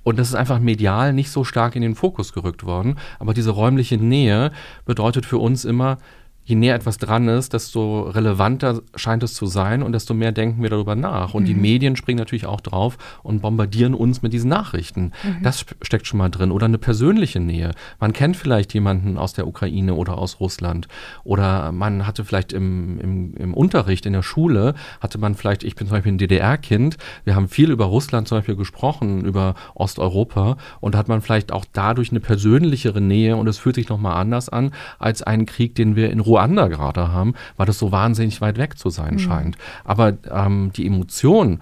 S1: Und das ist einfach medial nicht so stark in den Fokus gerückt worden. Aber diese räumliche Nähe bedeutet für uns immer, je näher etwas dran ist, desto relevanter scheint es zu sein und desto mehr denken wir darüber nach. Und mhm. die Medien springen natürlich auch drauf und bombardieren uns mit diesen Nachrichten. Mhm. Das steckt schon mal drin. Oder eine persönliche Nähe. Man kennt vielleicht jemanden aus der Ukraine oder aus Russland. Oder man hatte vielleicht im, im, im Unterricht in der Schule, hatte man vielleicht, ich bin zum Beispiel ein DDR-Kind, wir haben viel über Russland zum Beispiel gesprochen, über Osteuropa. Und da hat man vielleicht auch dadurch eine persönlichere Nähe und es fühlt sich nochmal anders an als einen Krieg, den wir in Ruhe Ruanda gerade haben, weil das so wahnsinnig weit weg zu sein mhm. scheint. Aber ähm, die Emotion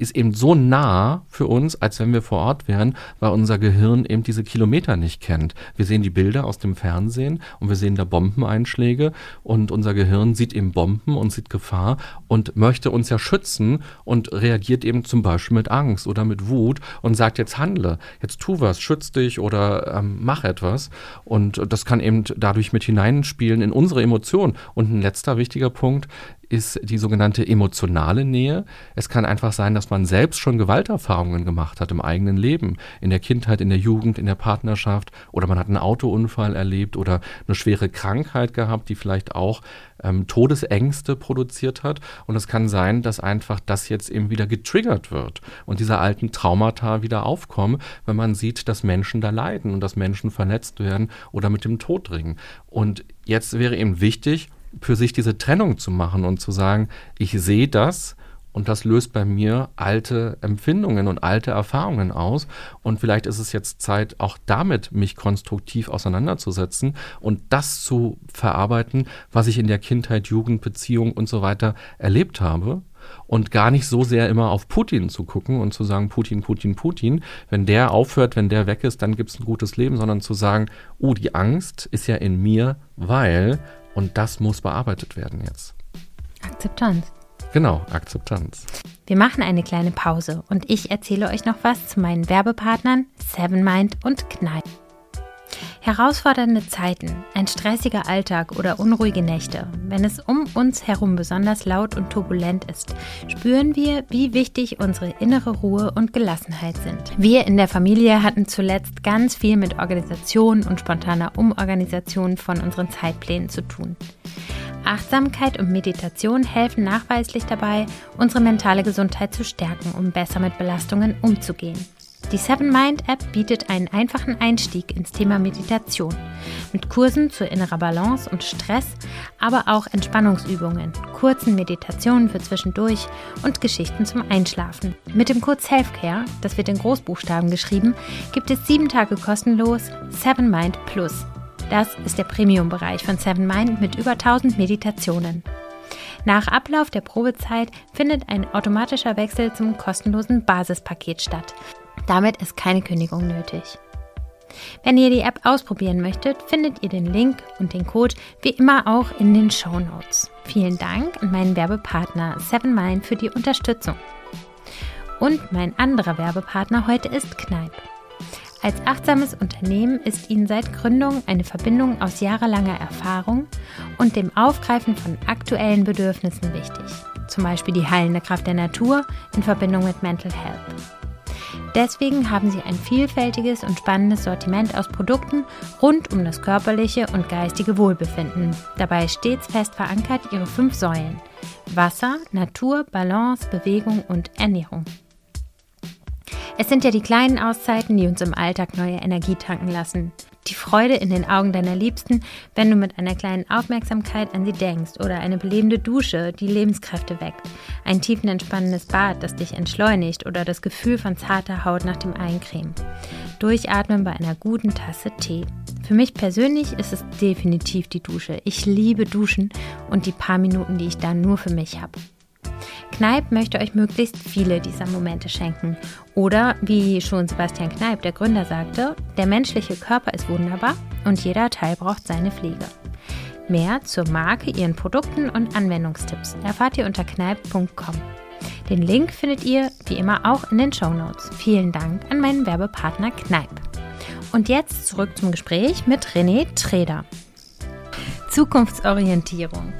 S1: ist eben so nah für uns, als wenn wir vor Ort wären, weil unser Gehirn eben diese Kilometer nicht kennt. Wir sehen die Bilder aus dem Fernsehen und wir sehen da Bombeneinschläge und unser Gehirn sieht eben Bomben und sieht Gefahr und möchte uns ja schützen und reagiert eben zum Beispiel mit Angst oder mit Wut und sagt jetzt handle, jetzt tu was, schütz dich oder ähm, mach etwas und das kann eben dadurch mit hineinspielen in unsere Emotionen. Und ein letzter wichtiger Punkt, ist die sogenannte emotionale Nähe. Es kann einfach sein, dass man selbst schon Gewalterfahrungen gemacht hat im eigenen Leben, in der Kindheit, in der Jugend, in der Partnerschaft oder man hat einen Autounfall erlebt oder eine schwere Krankheit gehabt, die vielleicht auch ähm, Todesängste produziert hat. Und es kann sein, dass einfach das jetzt eben wieder getriggert wird und diese alten Traumata wieder aufkommen, wenn man sieht, dass Menschen da leiden und dass Menschen verletzt werden oder mit dem Tod ringen. Und jetzt wäre eben wichtig, für sich diese Trennung zu machen und zu sagen, ich sehe das und das löst bei mir alte Empfindungen und alte Erfahrungen aus. Und vielleicht ist es jetzt Zeit, auch damit mich konstruktiv auseinanderzusetzen und das zu verarbeiten, was ich in der Kindheit, Jugend, Beziehung und so weiter erlebt habe. Und gar nicht so sehr immer auf Putin zu gucken und zu sagen, Putin, Putin, Putin. Wenn der aufhört, wenn der weg ist, dann gibt es ein gutes Leben, sondern zu sagen, oh, die Angst ist ja in mir, weil und das muss bearbeitet werden jetzt.
S2: Akzeptanz.
S1: Genau, Akzeptanz.
S2: Wir machen eine kleine Pause und ich erzähle euch noch was zu meinen Werbepartnern Seven Mind und Kneipp. Herausfordernde Zeiten, ein stressiger Alltag oder unruhige Nächte, wenn es um uns herum besonders laut und turbulent ist, spüren wir, wie wichtig unsere innere Ruhe und Gelassenheit sind. Wir in der Familie hatten zuletzt ganz viel mit Organisation und spontaner Umorganisation von unseren Zeitplänen zu tun. Achtsamkeit und Meditation helfen nachweislich dabei, unsere mentale Gesundheit zu stärken, um besser mit Belastungen umzugehen. Die Seven Mind App bietet einen einfachen Einstieg ins Thema Meditation mit Kursen zur innerer Balance und Stress, aber auch Entspannungsübungen, kurzen Meditationen für zwischendurch und Geschichten zum Einschlafen. Mit dem Code Selfcare, das wird in Großbuchstaben geschrieben, gibt es sieben Tage kostenlos Seven Mind Plus. Das ist der Premium-Bereich von Seven Mind mit über 1000 Meditationen. Nach Ablauf der Probezeit findet ein automatischer Wechsel zum kostenlosen Basispaket statt. Damit ist keine Kündigung nötig. Wenn ihr die App ausprobieren möchtet, findet ihr den Link und den Code wie immer auch in den Show Notes. Vielen Dank an meinen Werbepartner 7Mind für die Unterstützung. Und mein anderer Werbepartner heute ist Kneipp. Als achtsames Unternehmen ist Ihnen seit Gründung eine Verbindung aus jahrelanger Erfahrung und dem Aufgreifen von aktuellen Bedürfnissen wichtig. Zum Beispiel die heilende Kraft der Natur in Verbindung mit Mental Health. Deswegen haben sie ein vielfältiges und spannendes Sortiment aus Produkten rund um das körperliche und geistige Wohlbefinden. Dabei stets fest verankert ihre fünf Säulen. Wasser, Natur, Balance, Bewegung und Ernährung. Es sind ja die kleinen Auszeiten, die uns im Alltag neue Energie tanken lassen die Freude in den Augen deiner Liebsten, wenn du mit einer kleinen Aufmerksamkeit an sie denkst oder eine belebende Dusche, die Lebenskräfte weckt, ein tiefenentspannendes Bad, das dich entschleunigt oder das Gefühl von zarter Haut nach dem Eincremen. Durchatmen bei einer guten Tasse Tee. Für mich persönlich ist es definitiv die Dusche. Ich liebe Duschen und die paar Minuten, die ich dann nur für mich habe. Kneipp möchte euch möglichst viele dieser Momente schenken. Oder, wie schon Sebastian Kneipp, der Gründer, sagte, der menschliche Körper ist wunderbar und jeder Teil braucht seine Pflege. Mehr zur Marke, ihren Produkten und Anwendungstipps erfahrt ihr unter kneipp.com. Den Link findet ihr wie immer auch in den Show Notes. Vielen Dank an meinen Werbepartner Kneipp. Und jetzt zurück zum Gespräch mit René Treder. Zukunftsorientierung.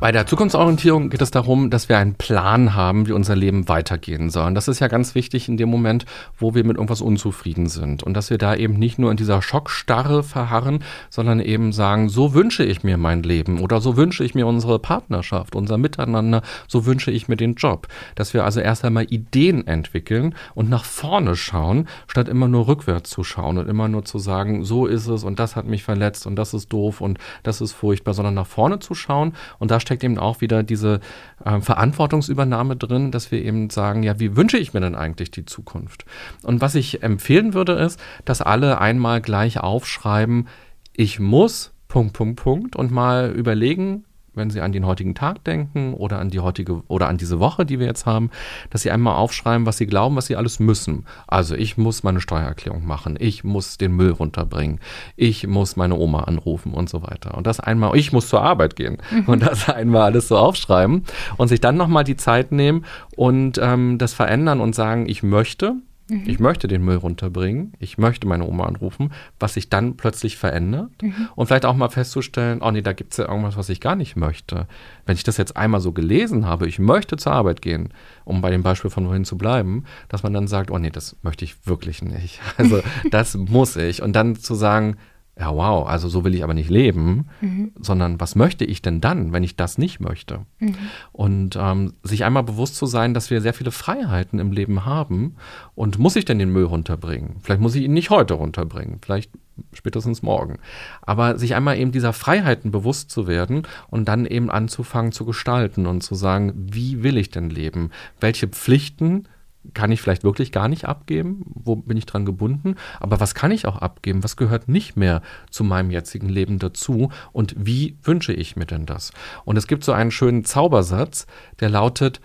S1: Bei der Zukunftsorientierung geht es darum, dass wir einen Plan haben, wie unser Leben weitergehen soll. Und das ist ja ganz wichtig in dem Moment, wo wir mit irgendwas unzufrieden sind. Und dass wir da eben nicht nur in dieser Schockstarre verharren, sondern eben sagen, so wünsche ich mir mein Leben oder so wünsche ich mir unsere Partnerschaft, unser Miteinander, so wünsche ich mir den Job. Dass wir also erst einmal Ideen entwickeln und nach vorne schauen, statt immer nur rückwärts zu schauen und immer nur zu sagen, so ist es und das hat mich verletzt und das ist doof und das ist furchtbar, sondern nach vorne zu schauen und da steckt eben auch wieder diese äh, Verantwortungsübernahme drin, dass wir eben sagen, ja, wie wünsche ich mir denn eigentlich die Zukunft? Und was ich empfehlen würde, ist, dass alle einmal gleich aufschreiben, ich muss, Punkt, Punkt, Punkt, und mal überlegen, wenn Sie an den heutigen Tag denken oder an die heutige oder an diese Woche, die wir jetzt haben, dass Sie einmal aufschreiben, was Sie glauben, was Sie alles müssen. Also ich muss meine Steuererklärung machen, ich muss den Müll runterbringen, ich muss meine Oma anrufen und so weiter. Und das einmal, ich muss zur Arbeit gehen mhm. und das einmal alles so aufschreiben und sich dann nochmal die Zeit nehmen und ähm, das verändern und sagen, ich möchte, Mhm. Ich möchte den Müll runterbringen. Ich möchte meine Oma anrufen, was sich dann plötzlich verändert. Mhm. Und vielleicht auch mal festzustellen, oh nee, da gibt es ja irgendwas, was ich gar nicht möchte. Wenn ich das jetzt einmal so gelesen habe, ich möchte zur Arbeit gehen, um bei dem Beispiel von wohin zu bleiben, dass man dann sagt, oh nee, das möchte ich wirklich nicht. [LAUGHS] Also das [LAUGHS] muss ich. Und dann zu sagen, ja, wow, also so will ich aber nicht leben, mhm. sondern was möchte ich denn dann, wenn ich das nicht möchte? Mhm. Und ähm, sich einmal bewusst zu sein, dass wir sehr viele Freiheiten im Leben haben und muss ich denn den Müll runterbringen? Vielleicht muss ich ihn nicht heute runterbringen, vielleicht spätestens morgen. Aber sich einmal eben dieser Freiheiten bewusst zu werden und dann eben anzufangen zu gestalten und zu sagen, wie will ich denn leben? Welche Pflichten kann ich vielleicht wirklich gar nicht abgeben? Wo bin ich dran gebunden? Aber was kann ich auch abgeben? Was gehört nicht mehr zu meinem jetzigen Leben dazu? Und wie wünsche ich mir denn das? Und es gibt so einen schönen Zaubersatz, der lautet,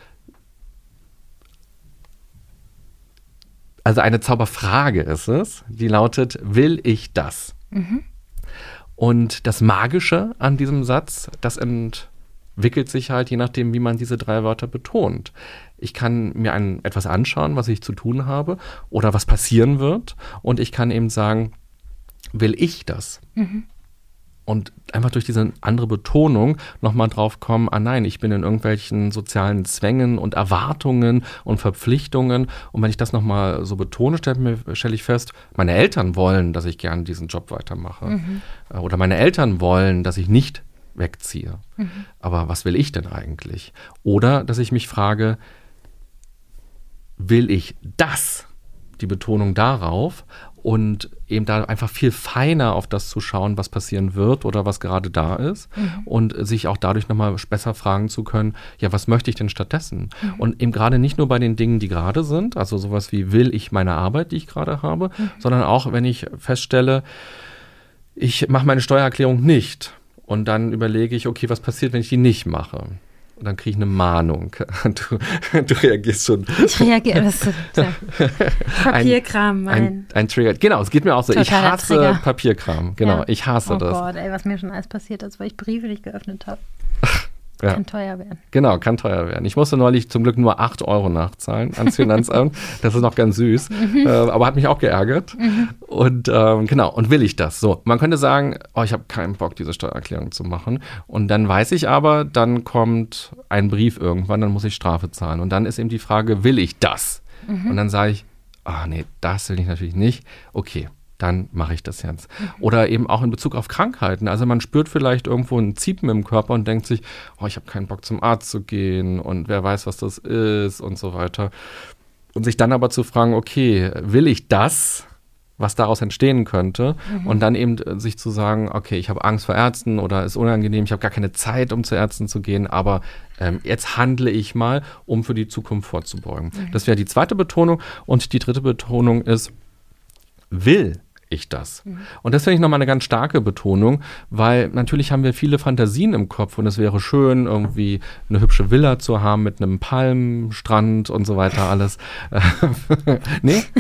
S1: also eine Zauberfrage ist es, die lautet, will ich das? Mhm. Und das Magische an diesem Satz, das entwickelt sich halt je nachdem, wie man diese drei Wörter betont. Ich kann mir ein, etwas anschauen, was ich zu tun habe oder was passieren wird. Und ich kann eben sagen, will ich das? Mhm. Und einfach durch diese andere Betonung nochmal drauf kommen, ah nein, ich bin in irgendwelchen sozialen Zwängen und Erwartungen und Verpflichtungen. Und wenn ich das nochmal so betone, stelle stell ich fest, meine Eltern wollen, dass ich gerne diesen Job weitermache. Mhm. Oder meine Eltern wollen, dass ich nicht wegziehe. Mhm. Aber was will ich denn eigentlich? Oder dass ich mich frage, will ich das, die Betonung darauf und eben da einfach viel feiner auf das zu schauen, was passieren wird oder was gerade da ist mhm. und sich auch dadurch nochmal besser fragen zu können, ja, was möchte ich denn stattdessen? Mhm. Und eben gerade nicht nur bei den Dingen, die gerade sind, also sowas wie will ich meine Arbeit, die ich gerade habe, mhm. sondern auch, wenn ich feststelle, ich mache meine Steuererklärung nicht und dann überlege ich, okay, was passiert, wenn ich die nicht mache? Und dann kriege ich eine Mahnung. [LAUGHS] Du, du reagierst schon.
S2: Ich reagiere. Das. [LAUGHS] Papierkram,
S1: mein. Ein, ein, Trigger. Genau, es geht mir auch so. Ich hasse Trigger. Papierkram. Genau, ja. ich hasse
S2: oh
S1: das.
S2: Oh Gott, ey, was mir schon alles passiert ist, weil ich Briefe nicht geöffnet habe. Ja. Kann teuer werden.
S1: Genau, kann teuer werden. Ich musste neulich zum Glück nur 8 Euro nachzahlen ans [LAUGHS] Finanzamt. das ist noch ganz süß, äh, aber hat mich auch geärgert. Mhm. Und ähm, genau, und will ich das? So, man könnte sagen, oh, ich habe keinen Bock, diese Steuererklärung zu machen. Und dann weiß ich aber, dann kommt ein Brief irgendwann, dann muss ich Strafe zahlen. Und dann ist eben die Frage, will ich das? Mhm. Und dann sage ich, ah nee, das will ich natürlich nicht. Okay, dann mache ich das jetzt. Oder eben auch in Bezug auf Krankheiten. Also man spürt vielleicht irgendwo ein Ziepen im Körper und denkt sich, oh, ich habe keinen Bock zum Arzt zu gehen und wer weiß, was das ist und so weiter. Und sich dann aber zu fragen, okay, will ich das? was daraus entstehen könnte mhm. und dann eben äh, sich zu sagen, okay, ich habe Angst vor Ärzten oder ist unangenehm, ich habe gar keine Zeit, um zu Ärzten zu gehen, aber ähm, jetzt handle ich mal, um für die Zukunft vorzubeugen. Mhm. Das wäre die zweite Betonung und die dritte Betonung ist, will ich das? Mhm. Und das finde ich nochmal eine ganz starke Betonung, weil natürlich haben wir viele Fantasien im Kopf und es wäre schön, irgendwie eine hübsche Villa zu haben mit einem Palmstrand und so weiter alles. [LAUGHS] nee? [LAUGHS]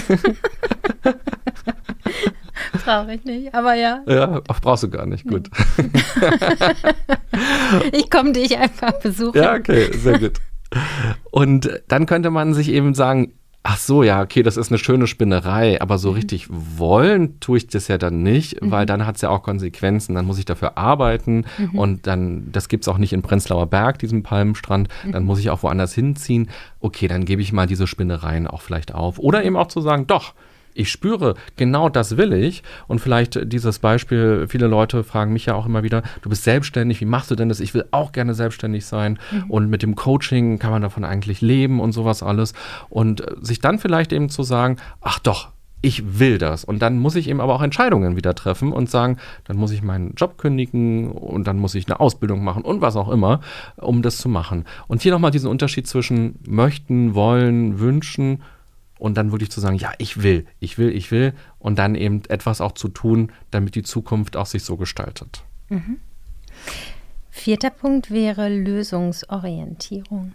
S2: Brauche ich nicht, aber ja.
S1: Ja, auch brauchst du gar nicht, gut. [LAUGHS]
S2: ich komme dich einfach besuchen.
S1: Ja, okay, sehr gut. Und dann könnte man sich eben sagen, Ach so, ja, okay, das ist eine schöne Spinnerei, aber so mhm. richtig wollen tue ich das ja dann nicht, mhm. weil dann hat es ja auch Konsequenzen. Dann muss ich dafür arbeiten mhm. und dann, das gibt es auch nicht in Prenzlauer Berg, diesem Palmenstrand, dann mhm. muss ich auch woanders hinziehen. Okay, dann gebe ich mal diese Spinnereien auch vielleicht auf. Oder eben auch zu sagen, doch, ich spüre, genau das will ich. Und vielleicht dieses Beispiel, viele Leute fragen mich ja auch immer wieder, du bist selbstständig, wie machst du denn das? Ich will auch gerne selbstständig sein. Mhm. Und mit dem Coaching kann man davon eigentlich leben und sowas alles. Und äh, sich dann vielleicht eben zu sagen, ach doch, ich will das. Und dann muss ich eben aber auch Entscheidungen wieder treffen und sagen, dann muss ich meinen Job kündigen und dann muss ich eine Ausbildung machen und was auch immer, um das zu machen. Und hier nochmal diesen Unterschied zwischen möchten, wollen, wünschen und dann wirklich zu sagen, ja, ich will, ich will, ich will und dann eben etwas auch zu tun, damit die Zukunft auch sich so gestaltet. Mhm.
S2: Vierter Punkt wäre Lösungsorientierung.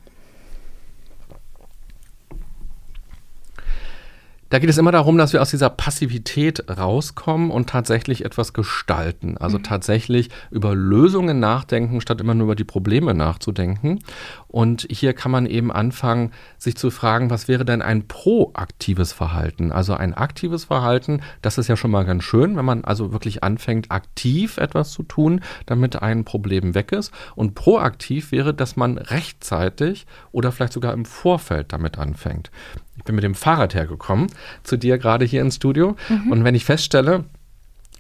S1: Da geht es immer darum, dass wir aus dieser Passivität rauskommen und tatsächlich etwas gestalten. Also mhm. tatsächlich über Lösungen nachdenken, statt immer nur über die Probleme nachzudenken. Und hier kann man eben anfangen, sich zu fragen, was wäre denn ein proaktives Verhalten? Also ein aktives Verhalten, das ist ja schon mal ganz schön, wenn man also wirklich anfängt, aktiv etwas zu tun, damit ein Problem weg ist. Und proaktiv wäre, dass man rechtzeitig oder vielleicht sogar im Vorfeld damit anfängt. Ich bin mit dem Fahrrad hergekommen, zu dir gerade hier ins Studio. Mhm. Und wenn ich feststelle,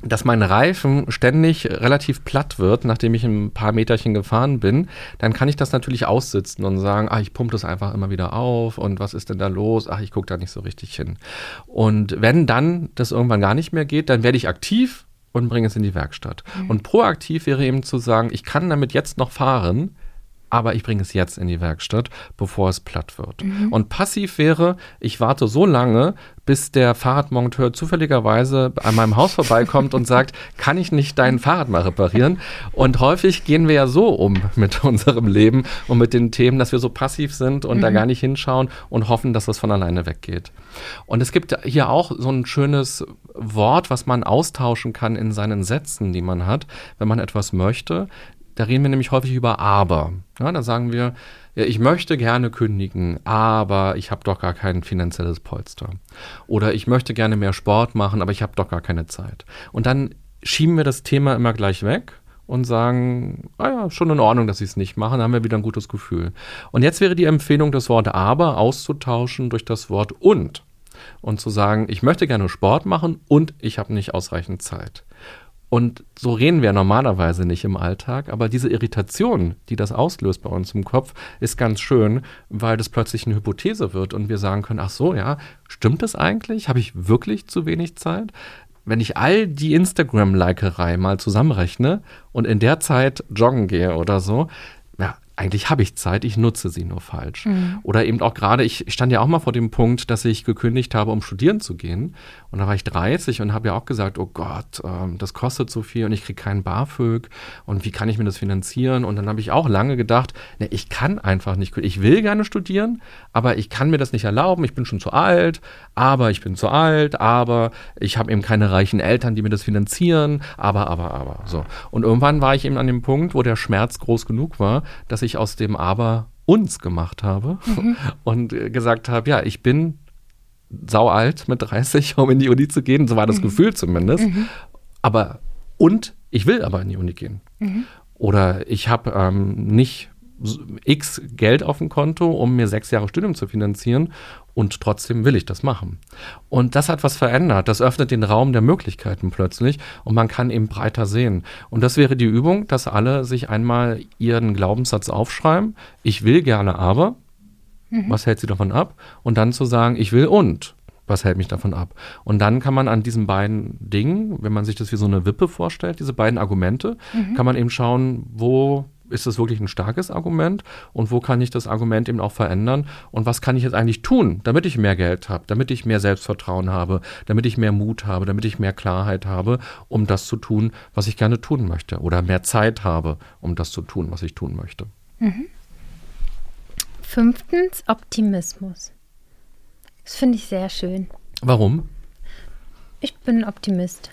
S1: dass mein Reifen ständig relativ platt wird, nachdem ich ein paar Meterchen gefahren bin, dann kann ich das natürlich aussitzen und sagen, ach, ich pumpe das einfach immer wieder auf und was ist denn da los? Ach, ich gucke da nicht so richtig hin. Und wenn dann das irgendwann gar nicht mehr geht, dann werde ich aktiv und bringe es in die Werkstatt. Mhm. Und proaktiv wäre eben zu sagen, ich kann damit jetzt noch fahren, aber ich bringe es jetzt in die Werkstatt, bevor es platt wird. Mhm. Und passiv wäre, ich warte so lange, bis der Fahrradmonteur zufälligerweise an meinem Haus vorbeikommt und sagt, [LAUGHS] kann ich nicht dein Fahrrad mal reparieren? Und häufig gehen wir ja so um mit [LAUGHS] unserem Leben und mit den Themen, dass wir so passiv sind und mhm. da gar nicht hinschauen und hoffen, dass das von alleine weggeht. Und es gibt hier auch so ein schönes Wort, was man austauschen kann in seinen Sätzen, die man hat, wenn man etwas möchte. Da reden wir nämlich häufig über aber. Ja, da sagen wir, ich möchte gerne kündigen, aber ich habe doch gar kein finanzielles Polster. Oder ich möchte gerne mehr Sport machen, aber ich habe doch gar keine Zeit. Und dann schieben wir das Thema immer gleich weg und sagen, ah ja, schon in Ordnung, dass sie es nicht machen, dann haben wir wieder ein gutes Gefühl. Und jetzt wäre die Empfehlung, das Wort aber auszutauschen durch das Wort und. Und zu sagen, ich möchte gerne Sport machen und ich habe nicht ausreichend Zeit. Und so reden wir normalerweise nicht im Alltag, aber diese Irritation, die das auslöst bei uns im Kopf, ist ganz schön, weil das plötzlich eine Hypothese wird und wir sagen können, ach so, ja, stimmt das eigentlich? Habe ich wirklich zu wenig Zeit? Wenn ich all die Instagram-Likerei mal zusammenrechne und in der Zeit joggen gehe oder so, eigentlich habe ich Zeit, ich nutze sie nur falsch. Mhm. Oder eben auch gerade, ich stand ja auch mal vor dem Punkt, dass ich gekündigt habe, um studieren zu gehen. Und da war ich 30 und habe ja auch gesagt, oh Gott, ähm, das kostet so viel und ich kriege keinen BAföG und wie kann ich mir das finanzieren? Und dann habe ich auch lange gedacht, ne, ich kann einfach nicht, ich will gerne studieren, aber ich kann mir das nicht erlauben, ich bin schon zu alt, aber ich bin zu alt, aber ich habe eben keine reichen Eltern, die mir das finanzieren, aber, aber, aber. So. Und irgendwann war ich eben an dem Punkt, wo der Schmerz groß genug war, dass ich aus dem Aber uns gemacht habe mhm. [LAUGHS] und gesagt habe, ja, ich bin sau alt mit 30, um in die Uni zu gehen. So war das mhm. Gefühl zumindest. Mhm. Aber und ich will aber in die Uni gehen. Mhm. Oder ich habe ähm, nicht x Geld auf dem Konto, um mir sechs Jahre Studium zu finanzieren und trotzdem will ich das machen. Und das hat was verändert. Das öffnet den Raum der Möglichkeiten plötzlich und man kann eben breiter sehen. Und das wäre die Übung, dass alle sich einmal ihren Glaubenssatz aufschreiben. Ich will gerne aber. Mhm. Was hält sie davon ab? Und dann zu sagen, ich will und was hält mich davon ab? Und dann kann man an diesen beiden Dingen, wenn man sich das wie so eine Wippe vorstellt, diese beiden Argumente, mhm. kann man eben schauen, wo ist das wirklich ein starkes Argument und wo kann ich das Argument eben auch verändern und was kann ich jetzt eigentlich tun, damit ich mehr Geld habe, damit ich mehr Selbstvertrauen habe, damit ich mehr Mut habe, damit ich mehr Klarheit habe, um das zu tun, was ich gerne tun möchte oder mehr Zeit habe, um das zu tun, was ich tun möchte. Mhm.
S2: Fünftens, Optimismus. Das finde ich sehr schön.
S1: Warum?
S2: Ich bin Optimist.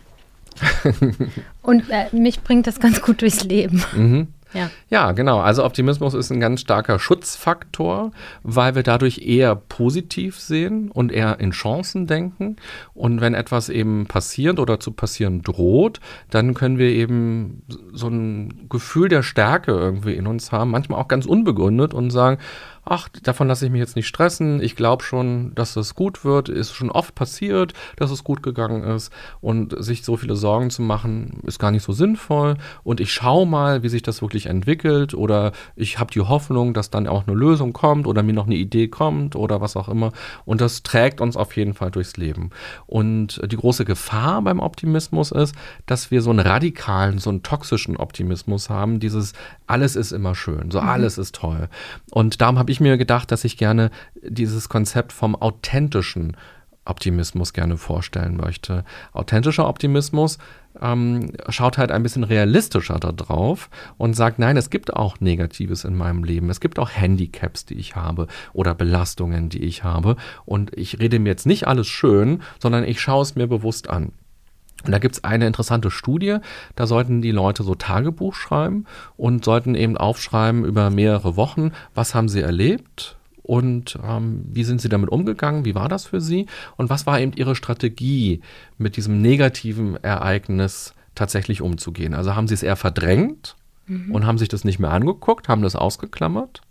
S2: und äh, mich bringt das ganz gut durchs Leben. Mhm.
S1: Ja. ja, genau. Also Optimismus ist ein ganz starker Schutzfaktor, weil wir dadurch eher positiv sehen und eher in Chancen denken. Und wenn etwas eben passiert oder zu passieren droht, dann können wir eben so ein Gefühl der Stärke irgendwie in uns haben, manchmal auch ganz unbegründet und sagen, ach, davon lasse ich mich jetzt nicht stressen, ich glaube schon, dass es gut wird, ist schon oft passiert, dass es gut gegangen ist. Und sich so viele Sorgen zu machen, ist gar nicht so sinnvoll. Und ich schaue mal, wie sich das wirklich entwickelt. Oder ich habe die Hoffnung, dass dann auch eine Lösung kommt oder mir noch eine Idee kommt oder was auch immer. Und das trägt uns auf jeden Fall durchs Leben. Und die große Gefahr beim Optimismus ist, dass wir so einen radikalen, so einen toxischen Optimismus haben, dieses alles ist immer schön, so mhm. alles ist toll. Und darum habe ich mir gedacht, dass ich gerne dieses Konzept vom authentischen Optimismus gerne vorstellen möchte. Authentischer Optimismus ähm, schaut halt ein bisschen realistischer da drauf und sagt, nein, es gibt auch Negatives in meinem Leben. Es gibt auch Handicaps, die ich habe oder Belastungen, die ich habe. Und ich rede mir jetzt nicht alles schön, sondern ich schaue es mir bewusst an. Und da gibt es eine interessante Studie, da sollten die Leute so Tagebuch schreiben und sollten eben aufschreiben über mehrere Wochen, was haben sie erlebt, und ähm, wie sind Sie damit umgegangen? Wie war das für Sie? Und was war eben Ihre Strategie, mit diesem negativen Ereignis tatsächlich umzugehen? Also haben Sie es eher verdrängt mhm. und haben sich das nicht mehr angeguckt, haben das ausgeklammert?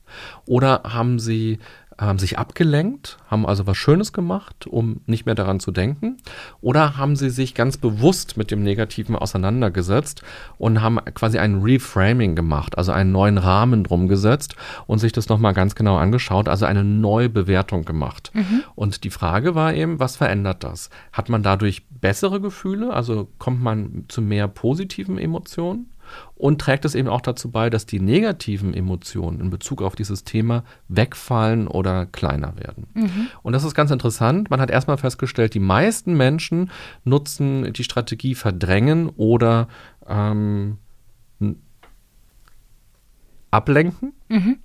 S1: Oder haben Sie haben sich abgelenkt, haben also was Schönes gemacht, um nicht mehr daran zu denken? Oder haben sie sich ganz bewusst mit dem Negativen auseinandergesetzt und haben quasi ein Reframing gemacht, also einen neuen Rahmen drum gesetzt und sich das nochmal ganz genau angeschaut, also eine neue Bewertung gemacht? Mhm. Und die Frage war eben, was verändert das? Hat man dadurch bessere Gefühle? Also kommt man zu mehr positiven Emotionen? Und trägt es eben auch dazu bei, dass die negativen Emotionen in Bezug auf dieses Thema wegfallen oder kleiner werden. Mhm. Und das ist ganz interessant. Man hat erstmal festgestellt, die meisten Menschen nutzen die Strategie verdrängen oder ähm, ablenken. Mhm.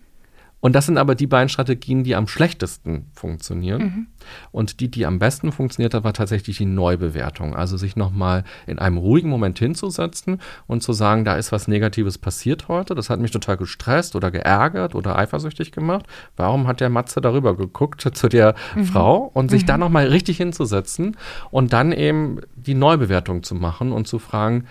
S1: Und das sind aber die beiden Strategien, die am schlechtesten funktionieren. Mhm. Und die, die am besten funktioniert hat, war tatsächlich die Neubewertung. Also sich nochmal in einem ruhigen Moment hinzusetzen und zu sagen, da ist was Negatives passiert heute. Das hat mich total gestresst oder geärgert oder eifersüchtig gemacht. Warum hat der Matze darüber geguckt [LAUGHS] zu der mhm. Frau? Und sich mhm. da nochmal richtig hinzusetzen und dann eben die Neubewertung zu machen und zu fragen,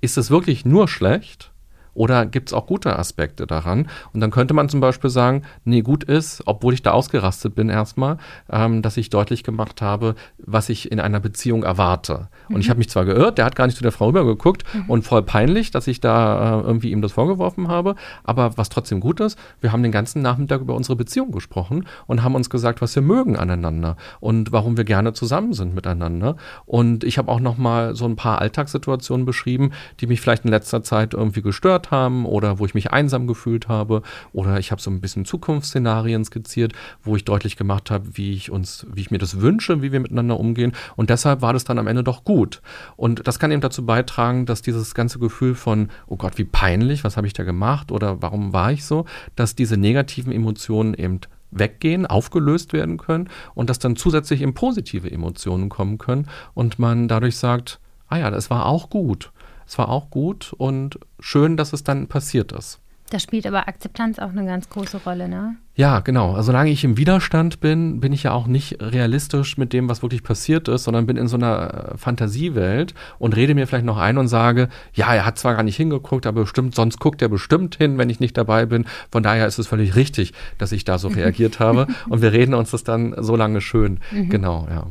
S1: ist es wirklich nur schlecht? Oder gibt es auch gute Aspekte daran? Und dann könnte man zum Beispiel sagen, nee, gut ist, obwohl ich da ausgerastet bin erstmal, ähm, dass ich deutlich gemacht habe, was ich in einer Beziehung erwarte. Mhm. Und ich mhm. habe mich zwar geirrt, der hat gar nicht zu der Frau rübergeguckt mhm. und voll peinlich, dass ich da äh, irgendwie ihm das vorgeworfen habe. Aber was trotzdem gut ist, wir haben den ganzen Nachmittag über unsere Beziehung gesprochen und haben uns gesagt, was wir mögen aneinander und warum wir gerne zusammen sind miteinander. Und ich habe auch noch mal so ein paar Alltagssituationen beschrieben, die mich vielleicht in letzter Zeit irgendwie gestört haben oder wo ich mich einsam gefühlt habe oder ich habe so ein bisschen Zukunftsszenarien skizziert, wo ich deutlich gemacht habe, wie ich uns, wie ich mir das wünsche, wie wir miteinander umgehen und deshalb war das dann am Ende doch gut und das kann eben dazu beitragen, dass dieses ganze Gefühl von oh Gott, wie peinlich, was habe ich da gemacht oder warum war ich so, dass diese negativen Emotionen eben weggehen, aufgelöst werden können und dass dann zusätzlich eben positive Emotionen kommen können und man dadurch sagt, ah ja, das war auch gut. Es war auch gut und schön, dass es dann passiert ist.
S2: Da spielt aber Akzeptanz auch eine ganz große Rolle, ne?
S1: Ja, genau. Also solange ich im Widerstand bin, bin ich ja auch nicht realistisch mit dem, was wirklich passiert ist, sondern bin in so einer äh, Fantasiewelt und rede mir vielleicht noch ein und sage, ja, er hat zwar gar nicht hingeguckt, aber bestimmt, sonst guckt er bestimmt hin, wenn ich nicht dabei bin. Von daher ist es völlig richtig, dass ich da so [LAUGHS] reagiert habe. Und wir reden uns das dann so lange schön. Mhm. Genau, ja.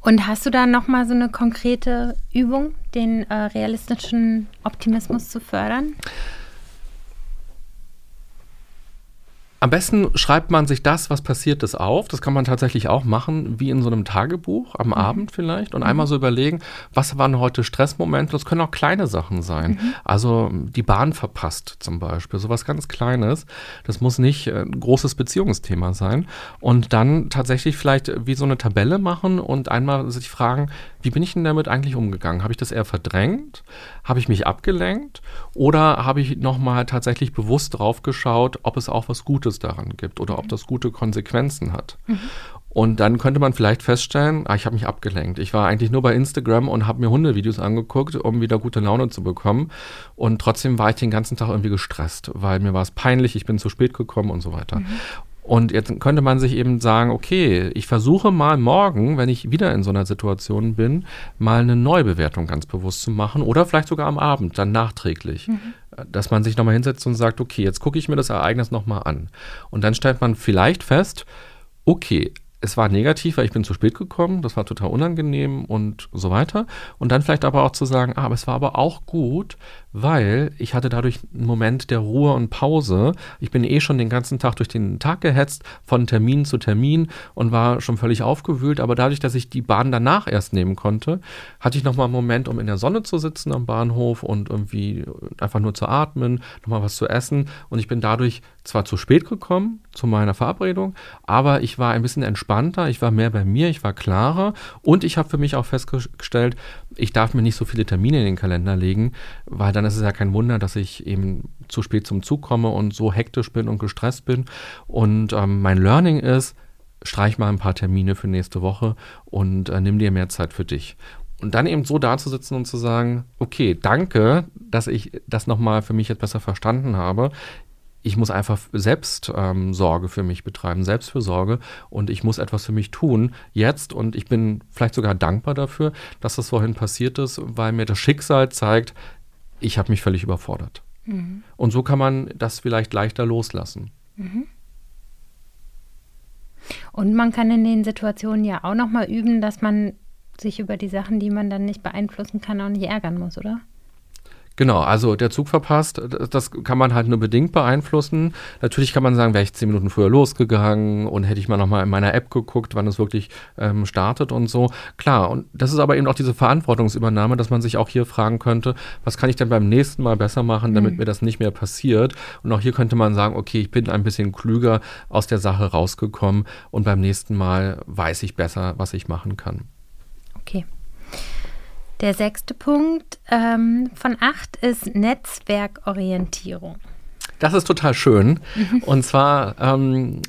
S2: Und hast du da nochmal so eine konkrete Übung, den äh, realistischen Optimismus zu fördern?
S1: Am besten schreibt man sich das, was passiert ist, auf. Das kann man tatsächlich auch machen, wie in so einem Tagebuch, am mhm. Abend vielleicht. Und mhm. einmal so überlegen, was waren heute Stressmomente? Das können auch kleine Sachen sein. Mhm. Also die Bahn verpasst zum Beispiel, sowas ganz Kleines. Das muss nicht äh, ein großes Beziehungsthema sein. Und dann tatsächlich vielleicht wie so eine Tabelle machen und einmal sich fragen, wie bin ich denn damit eigentlich umgegangen? Habe ich das eher verdrängt? Habe ich mich abgelenkt? Oder habe ich nochmal tatsächlich bewusst drauf geschaut, ob es auch was Gutes daran gibt oder ob das gute Konsequenzen hat? Mhm. Und dann könnte man vielleicht feststellen, ah, ich habe mich abgelenkt. Ich war eigentlich nur bei Instagram und habe mir Hundevideos angeguckt, um wieder gute Laune zu bekommen. Und trotzdem war ich den ganzen Tag irgendwie gestresst, weil mir war es peinlich, ich bin zu spät gekommen und so weiter. Mhm. Und jetzt könnte man sich eben sagen, okay, ich versuche mal morgen, wenn ich wieder in so einer Situation bin, mal eine Neubewertung ganz bewusst zu machen oder vielleicht sogar am Abend, dann nachträglich. Mhm. Dass man sich nochmal hinsetzt und sagt, okay, jetzt gucke ich mir das Ereignis nochmal an. Und dann stellt man vielleicht fest, okay, es war negativ, weil ich bin zu spät gekommen, das war total unangenehm und so weiter. Und dann vielleicht aber auch zu sagen, ah, aber es war aber auch gut, weil ich hatte dadurch einen Moment der Ruhe und Pause. Ich bin eh schon den ganzen Tag durch den Tag gehetzt, von Termin zu Termin und war schon völlig aufgewühlt. Aber dadurch, dass ich die Bahn danach erst nehmen konnte, hatte ich nochmal einen Moment, um in der Sonne zu sitzen am Bahnhof und irgendwie einfach nur zu atmen, nochmal was zu essen. Und ich bin dadurch zwar zu spät gekommen, zu meiner Verabredung, aber ich war ein bisschen entspannter, ich war mehr bei mir, ich war klarer und ich habe für mich auch festgestellt, ich darf mir nicht so viele Termine in den Kalender legen, weil dann ist es ja kein Wunder, dass ich eben zu spät zum Zug komme und so hektisch bin und gestresst bin. Und ähm, mein Learning ist, streich mal ein paar Termine für nächste Woche und äh, nimm dir mehr Zeit für dich. Und dann eben so dazusitzen und zu sagen, okay, danke, dass ich das nochmal für mich jetzt besser verstanden habe. Ich muss einfach Selbstsorge ähm, für mich betreiben, Selbstfürsorge und ich muss etwas für mich tun jetzt und ich bin vielleicht sogar dankbar dafür, dass das vorhin passiert ist, weil mir das Schicksal zeigt, ich habe mich völlig überfordert. Mhm. Und so kann man das vielleicht leichter loslassen. Mhm.
S2: Und man kann in den Situationen ja auch nochmal üben, dass man sich über die Sachen, die man dann nicht beeinflussen kann, auch nicht ärgern muss, oder?
S1: Genau, also der Zug verpasst, das kann man halt nur bedingt beeinflussen. Natürlich kann man sagen, wäre ich zehn Minuten früher losgegangen und hätte ich mal nochmal in meiner App geguckt, wann es wirklich ähm, startet und so. Klar, und das ist aber eben auch diese Verantwortungsübernahme, dass man sich auch hier fragen könnte, was kann ich denn beim nächsten Mal besser machen, damit mhm. mir das nicht mehr passiert. Und auch hier könnte man sagen, okay, ich bin ein bisschen klüger aus der Sache rausgekommen und beim nächsten Mal weiß ich besser, was ich machen kann.
S2: Okay. Der sechste Punkt ähm, von acht ist Netzwerkorientierung.
S1: Das ist total schön. Mhm. Und zwar ähm,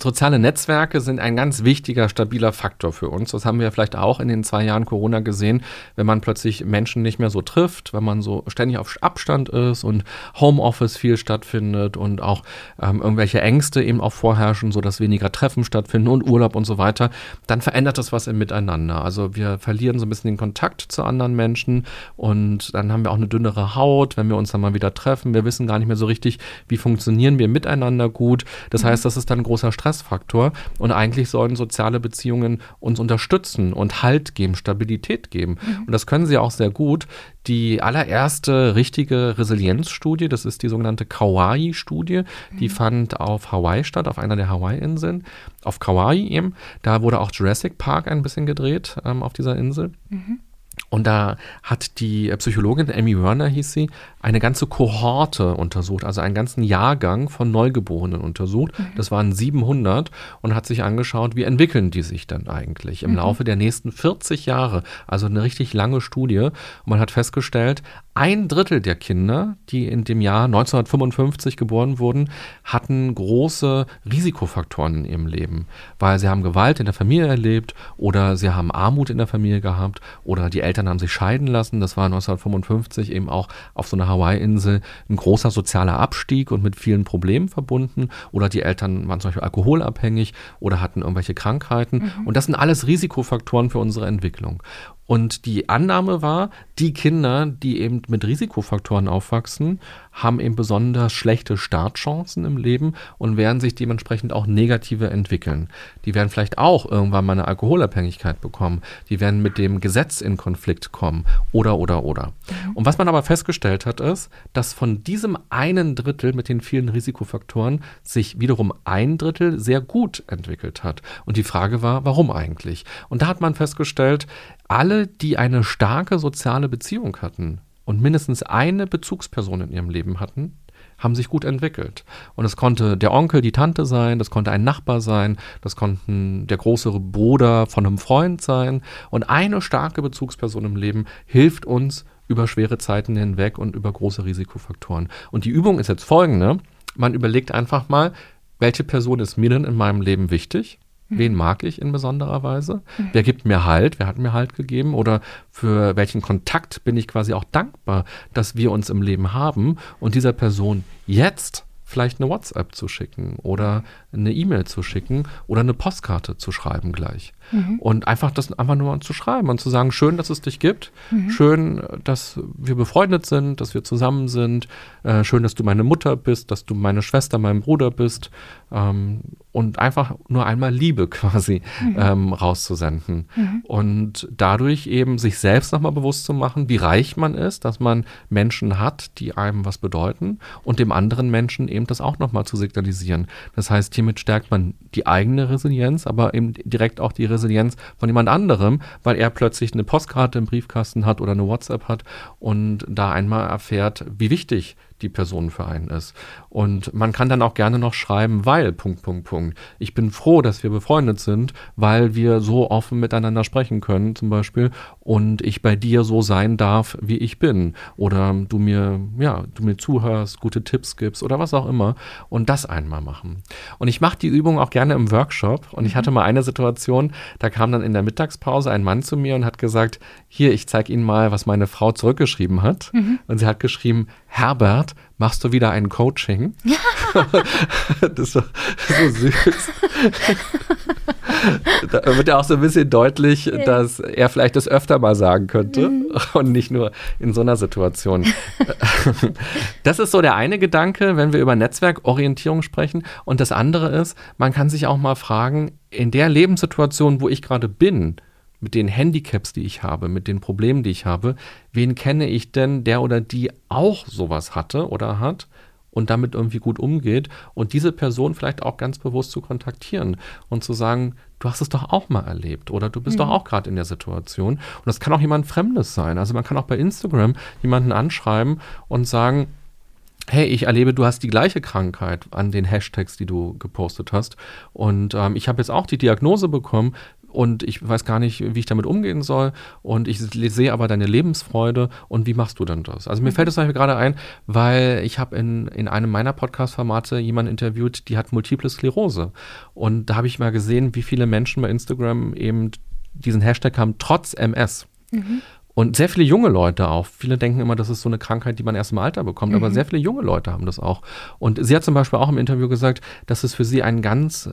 S1: soziale Netzwerke sind ein ganz wichtiger, stabiler Faktor für uns. Das haben wir vielleicht auch in den zwei Jahren Corona gesehen, wenn man plötzlich Menschen nicht mehr so trifft, wenn man so ständig auf Abstand ist und Homeoffice viel stattfindet und auch ähm, irgendwelche Ängste eben auch vorherrschen, sodass weniger Treffen stattfinden und Urlaub und so weiter, dann verändert das was im Miteinander. Also wir verlieren so ein bisschen den Kontakt zu anderen Menschen und dann haben wir auch eine dünnere Haut, wenn wir uns dann mal wieder treffen. Wir wissen gar nicht mehr so richtig, wie funktionieren wir miteinander gut. Das mhm. heißt, das ist dann ein großer Stressfaktor und eigentlich sollen soziale Beziehungen uns unterstützen und Halt geben, Stabilität geben. Mhm. Und das können sie auch sehr gut. Die allererste richtige Resilienzstudie, das ist die sogenannte Kauai-Studie, die mhm. fand auf Hawaii statt, auf einer der Hawaii-Inseln. Auf Kauai eben, da wurde auch Jurassic Park ein bisschen gedreht ähm, auf dieser Insel. Mhm. Und da hat die Psychologin Amy Werner, hieß sie, eine ganze Kohorte untersucht, also einen ganzen Jahrgang von Neugeborenen untersucht. Mhm. Das waren 700 und hat sich angeschaut, wie entwickeln die sich dann eigentlich im mhm. Laufe der nächsten 40 Jahre. Also eine richtig lange Studie. Und man hat festgestellt, ein Drittel der Kinder, die in dem Jahr 1955 geboren wurden, hatten große Risikofaktoren in ihrem Leben, weil sie haben Gewalt in der Familie erlebt oder sie haben Armut in der Familie gehabt oder die Eltern haben sich scheiden lassen. Das war 1955 eben auch auf so einer Hawaii-Insel ein großer sozialer Abstieg und mit vielen Problemen verbunden. Oder die Eltern waren zum Beispiel alkoholabhängig oder hatten irgendwelche Krankheiten. Mhm. Und das sind alles Risikofaktoren für unsere Entwicklung. Und die Annahme war, die Kinder, die eben mit Risikofaktoren aufwachsen, haben eben besonders schlechte Startchancen im Leben und werden sich dementsprechend auch negative entwickeln. Die werden vielleicht auch irgendwann mal eine Alkoholabhängigkeit bekommen. Die werden mit dem Gesetz in Konflikt kommen oder, oder, oder. Mhm. Und was man aber festgestellt hat, ist, dass von diesem einen Drittel mit den vielen Risikofaktoren sich wiederum ein Drittel sehr gut entwickelt hat. Und die Frage war, warum eigentlich? Und da hat man festgestellt, alle, die eine starke soziale Beziehung hatten und mindestens eine Bezugsperson in ihrem Leben hatten, haben sich gut entwickelt. Und es konnte der Onkel, die Tante sein, das konnte ein Nachbar sein, das konnten der große Bruder von einem Freund sein. Und eine starke Bezugsperson im Leben hilft uns über schwere Zeiten hinweg und über große Risikofaktoren. Und die Übung ist jetzt folgende. Man überlegt einfach mal, welche Person ist mir denn in meinem Leben wichtig? Mhm. Wen mag ich in besonderer Weise? Mhm. Wer gibt mir Halt? Wer hat mir Halt gegeben? Oder für welchen Kontakt bin ich quasi auch dankbar, dass wir uns im Leben haben und dieser Person jetzt vielleicht eine WhatsApp zu schicken oder eine E-Mail zu schicken oder eine Postkarte zu schreiben gleich. Mhm. Und einfach das einfach nur zu schreiben und zu sagen, schön, dass es dich gibt, mhm. schön, dass wir befreundet sind, dass wir zusammen sind, äh, schön, dass du meine Mutter bist, dass du meine Schwester, mein Bruder bist ähm, und einfach nur einmal Liebe [LAUGHS] quasi mhm. ähm, rauszusenden. Mhm. Und dadurch eben sich selbst nochmal bewusst zu machen, wie reich man ist, dass man Menschen hat, die einem was bedeuten und dem anderen Menschen eben das auch nochmal zu signalisieren. Das heißt, hiermit stärkt man die eigene Resilienz, aber eben direkt auch die Resilienz von jemand anderem, weil er plötzlich eine Postkarte im Briefkasten hat oder eine WhatsApp hat und da einmal erfährt, wie wichtig die Person für einen ist. Und man kann dann auch gerne noch schreiben, weil, Punkt, Punkt, Punkt. Ich bin froh, dass wir befreundet sind, weil wir so offen miteinander sprechen können, zum Beispiel, und ich bei dir so sein darf, wie ich bin. Oder du mir, ja, du mir zuhörst, gute Tipps gibst oder was auch immer. Und das einmal machen. Und ich mache die Übung auch gerne im Workshop. Und ich hatte mal eine Situation, da kam dann in der Mittagspause ein Mann zu mir und hat gesagt, hier, ich zeige Ihnen mal, was meine Frau zurückgeschrieben hat. Mhm. Und sie hat geschrieben, Herbert, machst du wieder ein Coaching? Ja. [LAUGHS] das war so süß. da wird ja auch so ein bisschen deutlich, dass er vielleicht das öfter mal sagen könnte mhm. und nicht nur in so einer Situation. [LAUGHS] das ist so der eine Gedanke, wenn wir über Netzwerkorientierung sprechen. Und das andere ist, man kann sich auch mal fragen, in der Lebenssituation, wo ich gerade bin, mit den Handicaps, die ich habe, mit den Problemen, die ich habe, wen kenne ich denn, der oder die auch sowas hatte oder hat und damit irgendwie gut umgeht und diese Person vielleicht auch ganz bewusst zu kontaktieren und zu sagen, du hast es doch auch mal erlebt oder du bist mhm. doch auch gerade in der Situation und das kann auch jemand Fremdes sein. Also man kann auch bei Instagram jemanden anschreiben und sagen, hey, ich erlebe, du hast die gleiche Krankheit an den Hashtags, die du gepostet hast. Und ähm, ich habe jetzt auch die Diagnose bekommen und ich weiß gar nicht, wie ich damit umgehen soll und ich sehe aber deine Lebensfreude und wie machst du denn das? Also mir mhm. fällt es gerade ein, weil ich habe in, in einem meiner Podcast-Formate jemanden interviewt, die hat multiple Sklerose und da habe ich mal gesehen, wie viele Menschen bei Instagram eben diesen Hashtag haben, trotz MS. Mhm. Und sehr viele junge Leute auch. Viele denken immer, das ist so eine Krankheit, die man erst im Alter bekommt. Mhm. Aber sehr viele junge Leute haben das auch. Und sie hat zum Beispiel auch im Interview gesagt, dass es für sie ein ganz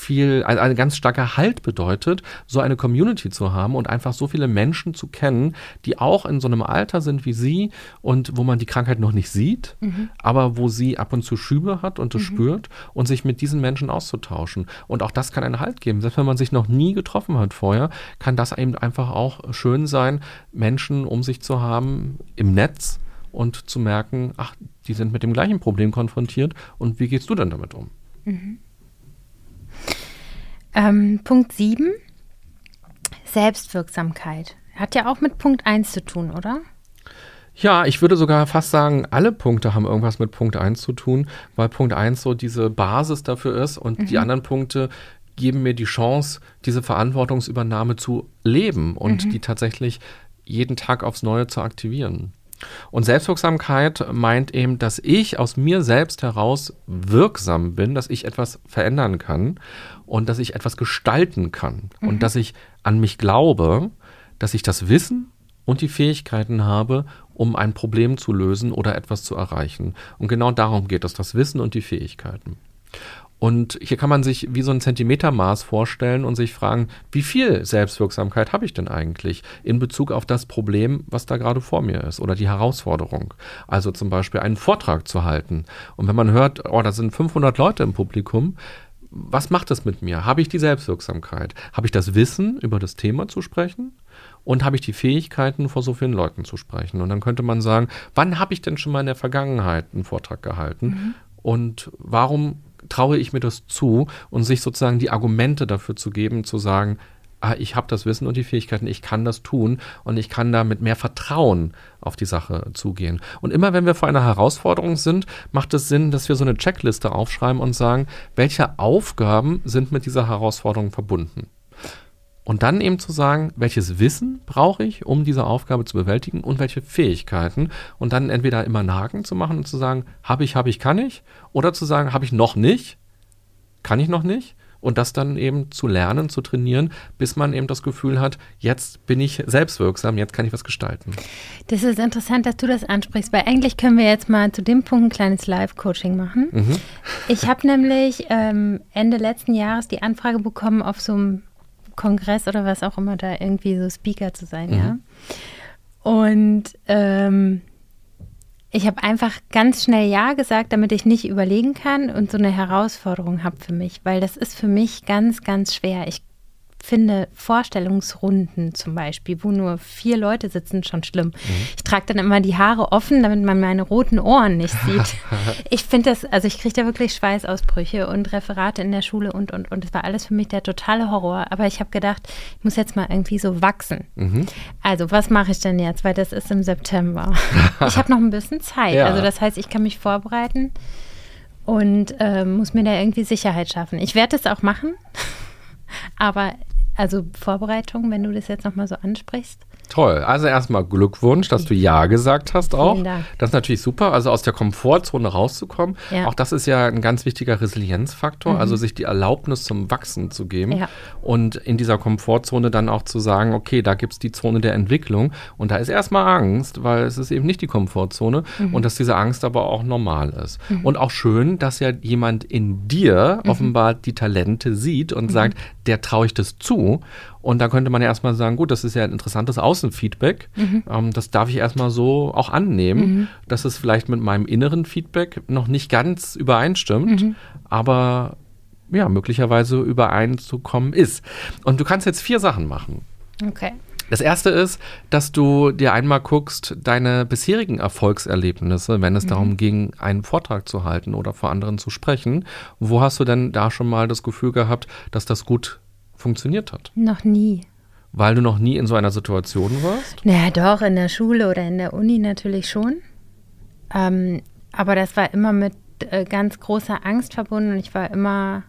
S1: viel, ein, ein ganz starker Halt bedeutet, so eine Community zu haben und einfach so viele Menschen zu kennen, die auch in so einem Alter sind wie sie und wo man die Krankheit noch nicht sieht, mhm. aber wo sie ab und zu Schübe hat und es mhm. spürt und sich mit diesen Menschen auszutauschen. Und auch das kann einen Halt geben. Selbst wenn man sich noch nie getroffen hat vorher, kann das eben einfach auch schön sein, Menschen um sich zu haben im Netz und zu merken, ach, die sind mit dem gleichen Problem konfrontiert und wie gehst du denn damit um? Mhm.
S2: Ähm, Punkt 7, Selbstwirksamkeit. Hat ja auch mit Punkt 1 zu tun, oder?
S1: Ja, ich würde sogar fast sagen, alle Punkte haben irgendwas mit Punkt 1 zu tun, weil Punkt 1 so diese Basis dafür ist und mhm. die anderen Punkte geben mir die Chance, diese Verantwortungsübernahme zu leben und mhm. die tatsächlich jeden Tag aufs Neue zu aktivieren. Und Selbstwirksamkeit meint eben, dass ich aus mir selbst heraus wirksam bin, dass ich etwas verändern kann und dass ich etwas gestalten kann mhm. und dass ich an mich glaube, dass ich das Wissen und die Fähigkeiten habe, um ein Problem zu lösen oder etwas zu erreichen. Und genau darum geht es, das Wissen und die Fähigkeiten. Und hier kann man sich wie so ein Zentimetermaß vorstellen und sich fragen, wie viel Selbstwirksamkeit habe ich denn eigentlich in Bezug auf das Problem, was da gerade vor mir ist oder die Herausforderung. Also zum Beispiel einen Vortrag zu halten. Und wenn man hört, oh, da sind 500 Leute im Publikum, was macht das mit mir? Habe ich die Selbstwirksamkeit? Habe ich das Wissen, über das Thema zu sprechen? Und habe ich die Fähigkeiten, vor so vielen Leuten zu sprechen? Und dann könnte man sagen, wann habe ich denn schon mal in der Vergangenheit einen Vortrag gehalten? Mhm. Und warum traue ich mir das zu und sich sozusagen die Argumente dafür zu geben, zu sagen, ah, ich habe das Wissen und die Fähigkeiten, ich kann das tun und ich kann da mit mehr Vertrauen auf die Sache zugehen. Und immer wenn wir vor einer Herausforderung sind, macht es Sinn, dass wir so eine Checkliste aufschreiben und sagen, welche Aufgaben sind mit dieser Herausforderung verbunden. Und dann eben zu sagen, welches Wissen brauche ich, um diese Aufgabe zu bewältigen und welche Fähigkeiten. Und dann entweder immer einen Haken zu machen und zu sagen, habe ich, habe ich, kann ich. Oder zu sagen, habe ich noch nicht, kann ich noch nicht. Und das dann eben zu lernen, zu trainieren, bis man eben das Gefühl hat, jetzt bin ich selbstwirksam, jetzt kann ich was gestalten.
S2: Das ist interessant, dass du das ansprichst, weil eigentlich können wir jetzt mal zu dem Punkt ein kleines Live-Coaching machen. Mhm. Ich habe nämlich ähm, Ende letzten Jahres die Anfrage bekommen, auf so einem Kongress oder was auch immer da irgendwie so Speaker zu sein, mhm. ja. Und ähm, ich habe einfach ganz schnell Ja gesagt, damit ich nicht überlegen kann und so eine Herausforderung habe für mich, weil das ist für mich ganz, ganz schwer. Ich finde Vorstellungsrunden zum Beispiel, wo nur vier Leute sitzen, schon schlimm. Mhm. Ich trage dann immer die Haare offen, damit man meine roten Ohren nicht [LAUGHS] sieht. ich finde das, also ich kriege da wirklich Schweißausbrüche und Referate in der Schule und, und, und. Es war alles für mich der totale Horror. Aber ich habe gedacht, ich muss jetzt mal irgendwie so wachsen. Mhm. Also, was mache ich denn jetzt? Weil das ist im September. [LAUGHS] ich habe noch ein bisschen Zeit. Ja. Also, das heißt, ich kann mich vorbereiten und äh, muss mir da irgendwie Sicherheit schaffen. Ich werde es auch machen. [LAUGHS] Aber also Vorbereitung, wenn du das jetzt nochmal so ansprichst.
S1: Toll. Also erstmal Glückwunsch, dass du Ja gesagt hast auch. Vielen Dank. Das ist natürlich super. Also aus der Komfortzone rauszukommen. Ja. Auch das ist ja ein ganz wichtiger Resilienzfaktor. Mhm. Also sich die Erlaubnis zum Wachsen zu geben. Ja. Und in dieser Komfortzone dann auch zu sagen, okay, da gibt es die Zone der Entwicklung. Und da ist erstmal Angst, weil es ist eben nicht die Komfortzone. Mhm. Und dass diese Angst aber auch normal ist. Mhm. Und auch schön, dass ja jemand in dir mhm. offenbar die Talente sieht und mhm. sagt, der traue ich das zu. Und da könnte man ja erstmal sagen, gut, das ist ja ein interessantes Außenfeedback. Mhm. Ähm, das darf ich erstmal so auch annehmen, mhm. dass es vielleicht mit meinem inneren Feedback noch nicht ganz übereinstimmt, mhm. aber ja, möglicherweise übereinzukommen ist. Und du kannst jetzt vier Sachen machen.
S2: Okay.
S1: Das erste ist, dass du dir einmal guckst, deine bisherigen Erfolgserlebnisse, wenn es mhm. darum ging, einen Vortrag zu halten oder vor anderen zu sprechen. Wo hast du denn da schon mal das Gefühl gehabt, dass das gut funktioniert hat?
S2: Noch nie.
S1: Weil du noch nie in so einer Situation warst?
S2: Naja, doch, in der Schule oder in der Uni natürlich schon. Ähm, aber das war immer mit äh, ganz großer Angst verbunden und ich war immer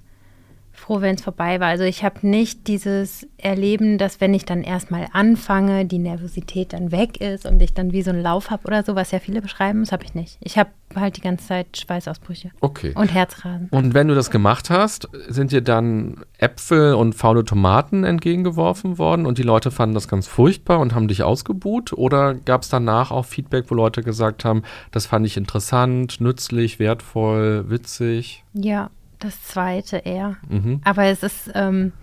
S2: froh, wenn es vorbei war. Also ich habe nicht dieses Erleben, dass wenn ich dann erstmal anfange, die Nervosität dann weg ist und ich dann wie so einen Lauf habe oder so, was ja viele beschreiben, das habe ich nicht. Ich habe halt die ganze Zeit Schweißausbrüche.
S1: Okay.
S2: Und Herzrasen.
S1: Und wenn du das gemacht hast, sind dir dann Äpfel und faule Tomaten entgegengeworfen worden und die Leute fanden das ganz furchtbar und haben dich ausgebuht? Oder gab es danach auch Feedback, wo Leute gesagt haben, das fand ich interessant, nützlich, wertvoll, witzig?
S2: Ja, das zweite eher. Mhm. Aber es ist ähm,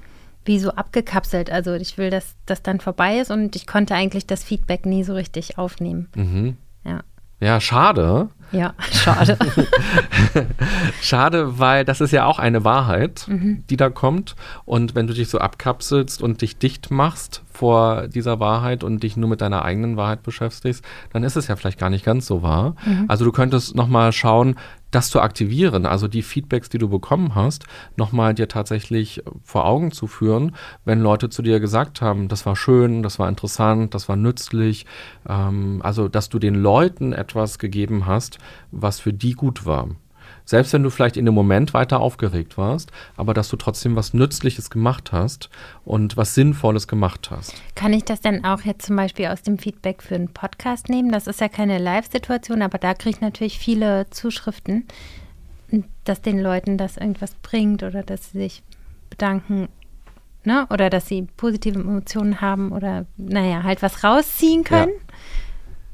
S2: wie so abgekapselt. Also ich will, dass das dann vorbei ist und ich konnte eigentlich das Feedback nie so richtig aufnehmen.
S1: Mhm. Ja. Ja, schade.
S2: Ja, [LAUGHS] schade. [LAUGHS]
S1: schade, weil das ist ja auch eine Wahrheit, mhm. die da kommt. Und wenn du dich so abkapselst und dich dicht machst vor dieser Wahrheit und dich nur mit deiner eigenen Wahrheit beschäftigst, dann ist es ja vielleicht gar nicht ganz so wahr. Mhm. Also du könntest nochmal schauen, das zu aktivieren, also die Feedbacks, die du bekommen hast, nochmal dir tatsächlich vor Augen zu führen, wenn Leute zu dir gesagt haben, das war schön, das war interessant, das war nützlich, ähm, also dass du den Leuten etwas gegeben hast, was für die gut war. Selbst wenn du vielleicht in dem Moment weiter aufgeregt warst, aber dass du trotzdem was Nützliches gemacht hast und was Sinnvolles gemacht hast.
S2: Kann ich das denn auch jetzt zum Beispiel aus dem Feedback für einen Podcast nehmen? Das ist ja keine Live-Situation, aber da kriege ich natürlich viele Zuschriften, dass den Leuten das irgendwas bringt oder dass sie sich bedanken Ne? oder dass sie positive Emotionen haben oder naja, halt was rausziehen können. Ja.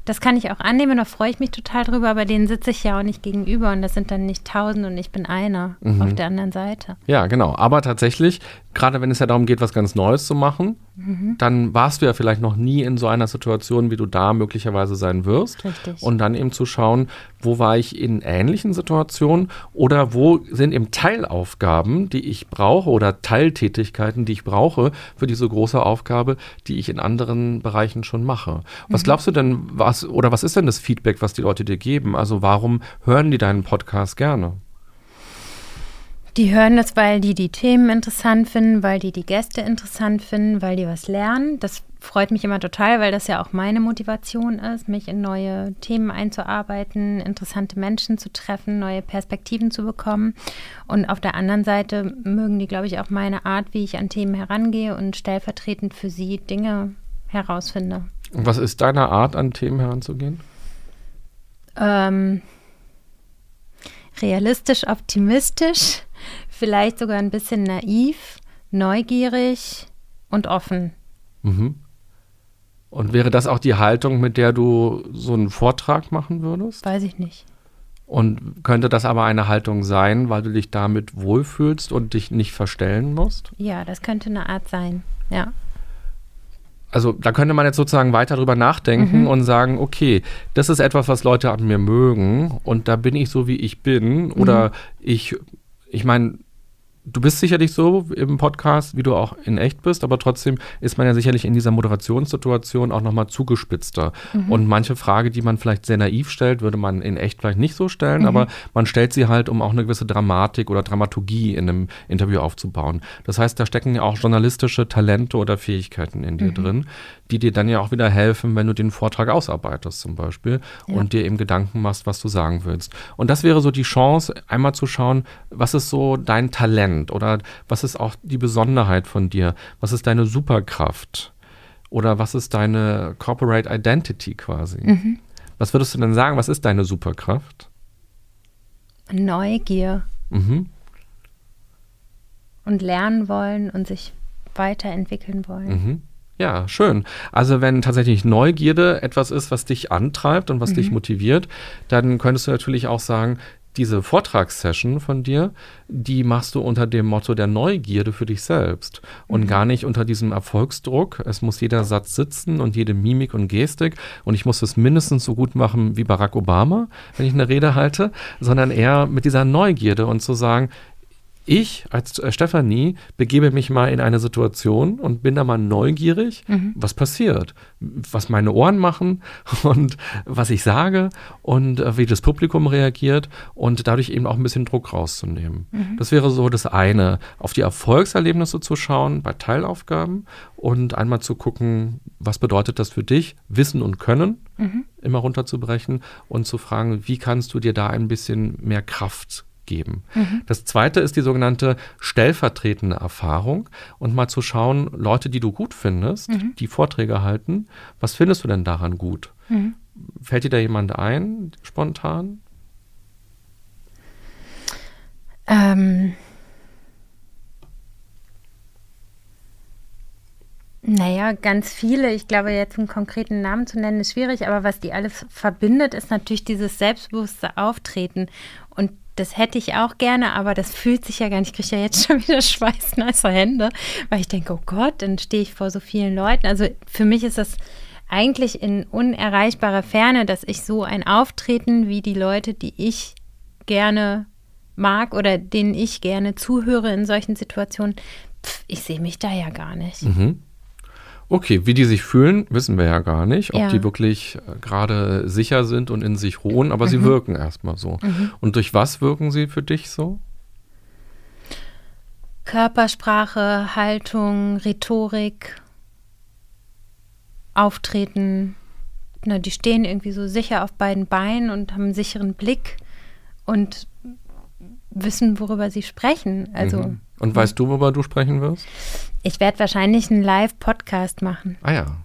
S2: Das kann ich auch annehmen, da freue ich mich total drüber, aber denen sitze ich ja auch nicht gegenüber und das sind dann nicht tausend und ich bin einer mhm. auf der anderen Seite.
S1: Ja, genau. Aber tatsächlich, gerade wenn es ja darum geht, was ganz Neues zu machen, mhm. dann warst du ja vielleicht noch nie in so einer Situation, wie du da möglicherweise sein wirst.
S2: Richtig.
S1: Und dann eben zu schauen, wo war ich in ähnlichen Situationen oder wo sind eben Teilaufgaben, die ich brauche oder Teiltätigkeiten, die ich brauche für diese große Aufgabe, die ich in anderen Bereichen schon mache. Was mhm. glaubst du denn, was oder was ist denn das Feedback, was die Leute dir geben? Also warum hören die deinen Podcast gerne?
S2: Die hören das, weil die die Themen interessant finden, weil die die Gäste interessant finden, weil die was lernen. Das freut mich immer total, weil das ja auch meine Motivation ist, mich in neue Themen einzuarbeiten, interessante Menschen zu treffen, neue Perspektiven zu bekommen. Und auf der anderen Seite mögen die, glaube ich, auch meine Art, wie ich an Themen herangehe und stellvertretend für sie Dinge herausfinde.
S1: Und was ist deine Art, an Themen heranzugehen?
S2: Ähm, realistisch, optimistisch vielleicht sogar ein bisschen naiv, neugierig und offen.
S1: Mhm. Und wäre das auch die Haltung, mit der du so einen Vortrag machen würdest?
S2: Weiß ich nicht.
S1: Und könnte das aber eine Haltung sein, weil du dich damit wohlfühlst und dich nicht verstellen musst?
S2: Ja, das könnte eine Art sein, ja.
S1: Also da könnte man jetzt sozusagen weiter drüber nachdenken mhm. und sagen, okay, das ist etwas, was Leute an mir mögen und da bin ich so, wie ich bin. Oder mhm. ich, ich meine, du bist sicherlich so im Podcast, wie du auch in echt bist, aber trotzdem ist man ja sicherlich in dieser Moderationssituation auch nochmal zugespitzter. Mhm. Und manche Frage, die man vielleicht sehr naiv stellt, würde man in echt vielleicht nicht so stellen, mhm. aber man stellt sie halt, um auch eine gewisse Dramatik oder Dramaturgie in einem Interview aufzubauen. Das heißt, da stecken ja auch journalistische Talente oder Fähigkeiten in dir mhm. drin, die dir dann ja auch wieder helfen, wenn du den Vortrag ausarbeitest zum Beispiel ja. und dir eben Gedanken machst, was du sagen willst. Und das wäre so die Chance, einmal zu schauen, was ist so dein Talent oder was ist auch die Besonderheit von dir? Was ist deine Superkraft? Oder was ist deine Corporate Identity quasi? Mhm. Was würdest du denn sagen, was ist deine Superkraft?
S2: Neugier. Mhm. Und lernen wollen und sich weiterentwickeln wollen. Mhm.
S1: Ja, schön. Also wenn tatsächlich Neugierde etwas ist, was dich antreibt und was mhm. dich motiviert, dann könntest du natürlich auch sagen, diese Vortragssession von dir, die machst du unter dem Motto der Neugierde für dich selbst und mhm. gar nicht unter diesem Erfolgsdruck. Es muss jeder Satz sitzen und jede Mimik und Gestik und ich muss es mindestens so gut machen wie Barack Obama, wenn ich eine Rede halte, sondern eher mit dieser Neugierde und zu sagen, ich als äh, Stefanie begebe mich mal in eine Situation und bin da mal neugierig, mhm. was passiert, was meine Ohren machen [LAUGHS] und was ich sage und äh, wie das Publikum reagiert und dadurch eben auch ein bisschen Druck rauszunehmen. Mhm. Das wäre so das eine, auf die Erfolgserlebnisse zu schauen bei Teilaufgaben und einmal zu gucken, was bedeutet das für dich, Wissen und Können mhm. immer runterzubrechen und zu fragen, wie kannst du dir da ein bisschen mehr Kraft geben. Mhm. Das zweite ist die sogenannte stellvertretende Erfahrung und mal zu schauen, Leute, die du gut findest, mhm. die Vorträge halten, was findest du denn daran gut? Mhm. Fällt dir da jemand ein, spontan? Ähm.
S2: Naja, ganz viele. Ich glaube, jetzt einen konkreten Namen zu nennen ist schwierig, aber was die alles verbindet, ist natürlich dieses selbstbewusste Auftreten. Das hätte ich auch gerne, aber das fühlt sich ja gar nicht. Ich kriege ja jetzt schon [LAUGHS] wieder schweißnasse Hände, weil ich denke, oh Gott, dann stehe ich vor so vielen Leuten. Also für mich ist das eigentlich in unerreichbarer Ferne, dass ich so ein Auftreten wie die Leute, die ich gerne mag oder denen ich gerne zuhöre in solchen Situationen, pf, ich sehe mich da ja gar nicht. Mhm.
S1: Okay, wie die sich fühlen, wissen wir ja gar nicht, ob ja. die wirklich äh, gerade sicher sind und in sich ruhen, aber mhm. sie wirken erstmal so. Mhm. Und durch was wirken sie für dich so?
S2: Körpersprache, Haltung, Rhetorik, Auftreten. Na, die stehen irgendwie so sicher auf beiden Beinen und haben einen sicheren Blick und wissen, worüber sie sprechen. Also mhm.
S1: Und weißt du, worüber du sprechen wirst?
S2: Ich werde wahrscheinlich einen Live-Podcast machen.
S1: Ah ja.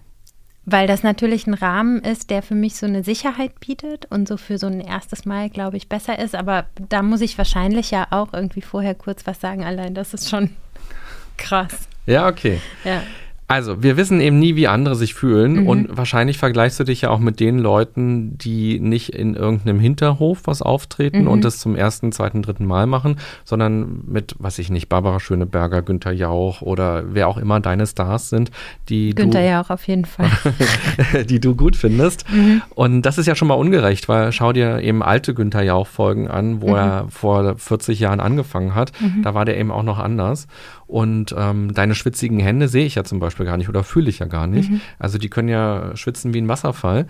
S2: Weil das natürlich ein Rahmen ist, der für mich so eine Sicherheit bietet und so für so ein erstes Mal, glaube ich, besser ist. Aber da muss ich wahrscheinlich ja auch irgendwie vorher kurz was sagen. Allein das ist schon [LAUGHS] krass.
S1: Ja, okay. Ja. Also, wir wissen eben nie, wie andere sich fühlen. Mhm. Und wahrscheinlich vergleichst du dich ja auch mit den Leuten, die nicht in irgendeinem Hinterhof was auftreten mhm. und das zum ersten, zweiten, dritten Mal machen, sondern mit, was ich nicht, Barbara Schöneberger, Günther Jauch oder wer auch immer deine Stars sind, die
S2: Günther du, Jauch auf jeden Fall. [LAUGHS]
S1: die du gut findest. Mhm. Und das ist ja schon mal ungerecht, weil schau dir eben alte Günther Jauch-Folgen an, wo mhm. er vor 40 Jahren angefangen hat. Mhm. Da war der eben auch noch anders. Und ähm, deine schwitzigen Hände sehe ich ja zum Beispiel gar nicht oder fühle ich ja gar nicht. Mhm. Also die können ja schwitzen wie ein Wasserfall,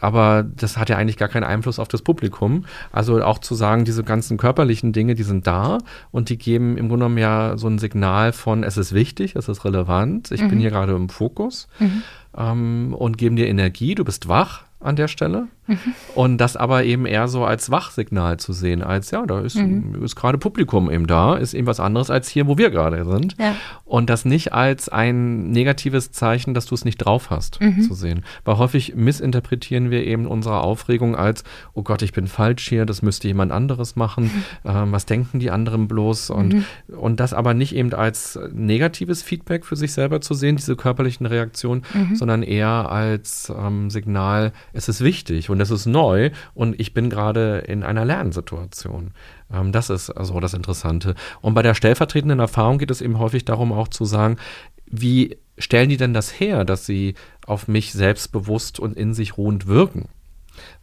S1: aber das hat ja eigentlich gar keinen Einfluss auf das Publikum. Also auch zu sagen, diese ganzen körperlichen Dinge, die sind da und die geben im Grunde genommen ja so ein Signal von, es ist wichtig, es ist relevant, ich mhm. bin hier gerade im Fokus mhm. ähm, und geben dir Energie, du bist wach an der Stelle. Mhm. Und das aber eben eher so als Wachsignal zu sehen, als ja, da ist, mhm. ist gerade Publikum eben da, ist eben was anderes als hier, wo wir gerade sind. Ja. Und das nicht als ein negatives Zeichen, dass du es nicht drauf hast, mhm. zu sehen. Weil häufig missinterpretieren wir eben unsere Aufregung als, oh Gott, ich bin falsch hier, das müsste jemand anderes machen, mhm. ähm, was denken die anderen bloß? Und, mhm. und das aber nicht eben als negatives Feedback für sich selber zu sehen, diese körperlichen Reaktionen, sondern eher als ähm, Signal, es ist wichtig und es ist neu und ich bin gerade in einer Lernsituation. Ähm, das ist also das Interessante. Und bei der stellvertretenden Erfahrung geht es eben häufig darum, auch zu sagen, wie stellen die denn das her, dass sie auf mich selbstbewusst und in sich ruhend wirken?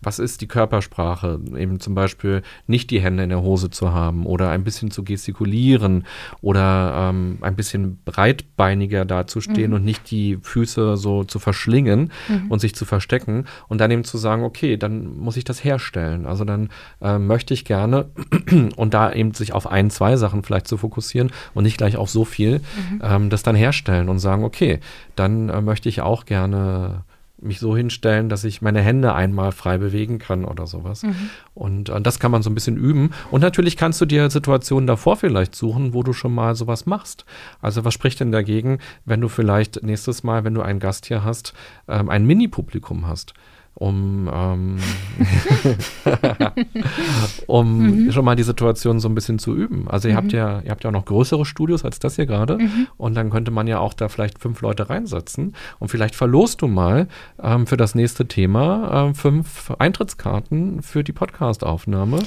S1: Was ist die Körpersprache? Eben zum Beispiel nicht die Hände in der Hose zu haben oder ein bisschen zu gestikulieren oder ähm, ein bisschen breitbeiniger dazustehen mhm. und nicht die Füße so zu verschlingen mhm. und sich zu verstecken und dann eben zu sagen, okay, dann muss ich das herstellen. Also dann äh, möchte ich gerne [CLEARS THROAT] und da eben sich auf ein, zwei Sachen vielleicht zu fokussieren und nicht gleich auf so viel, mhm. ähm, das dann herstellen und sagen, okay, dann äh, möchte ich auch gerne mich so hinstellen, dass ich meine Hände einmal frei bewegen kann oder sowas. Mhm. Und äh, das kann man so ein bisschen üben. Und natürlich kannst du dir Situationen davor vielleicht suchen, wo du schon mal sowas machst. Also was spricht denn dagegen, wenn du vielleicht nächstes Mal, wenn du einen Gast hier hast, ähm, ein Mini-Publikum hast? Um, ähm, [LAUGHS] um mhm. schon mal die Situation so ein bisschen zu üben. Also ihr mhm. habt ja, ihr habt ja auch noch größere Studios als das hier gerade mhm. und dann könnte man ja auch da vielleicht fünf Leute reinsetzen und vielleicht verlost du mal ähm, für das nächste Thema äh, fünf Eintrittskarten für die Podcastaufnahme.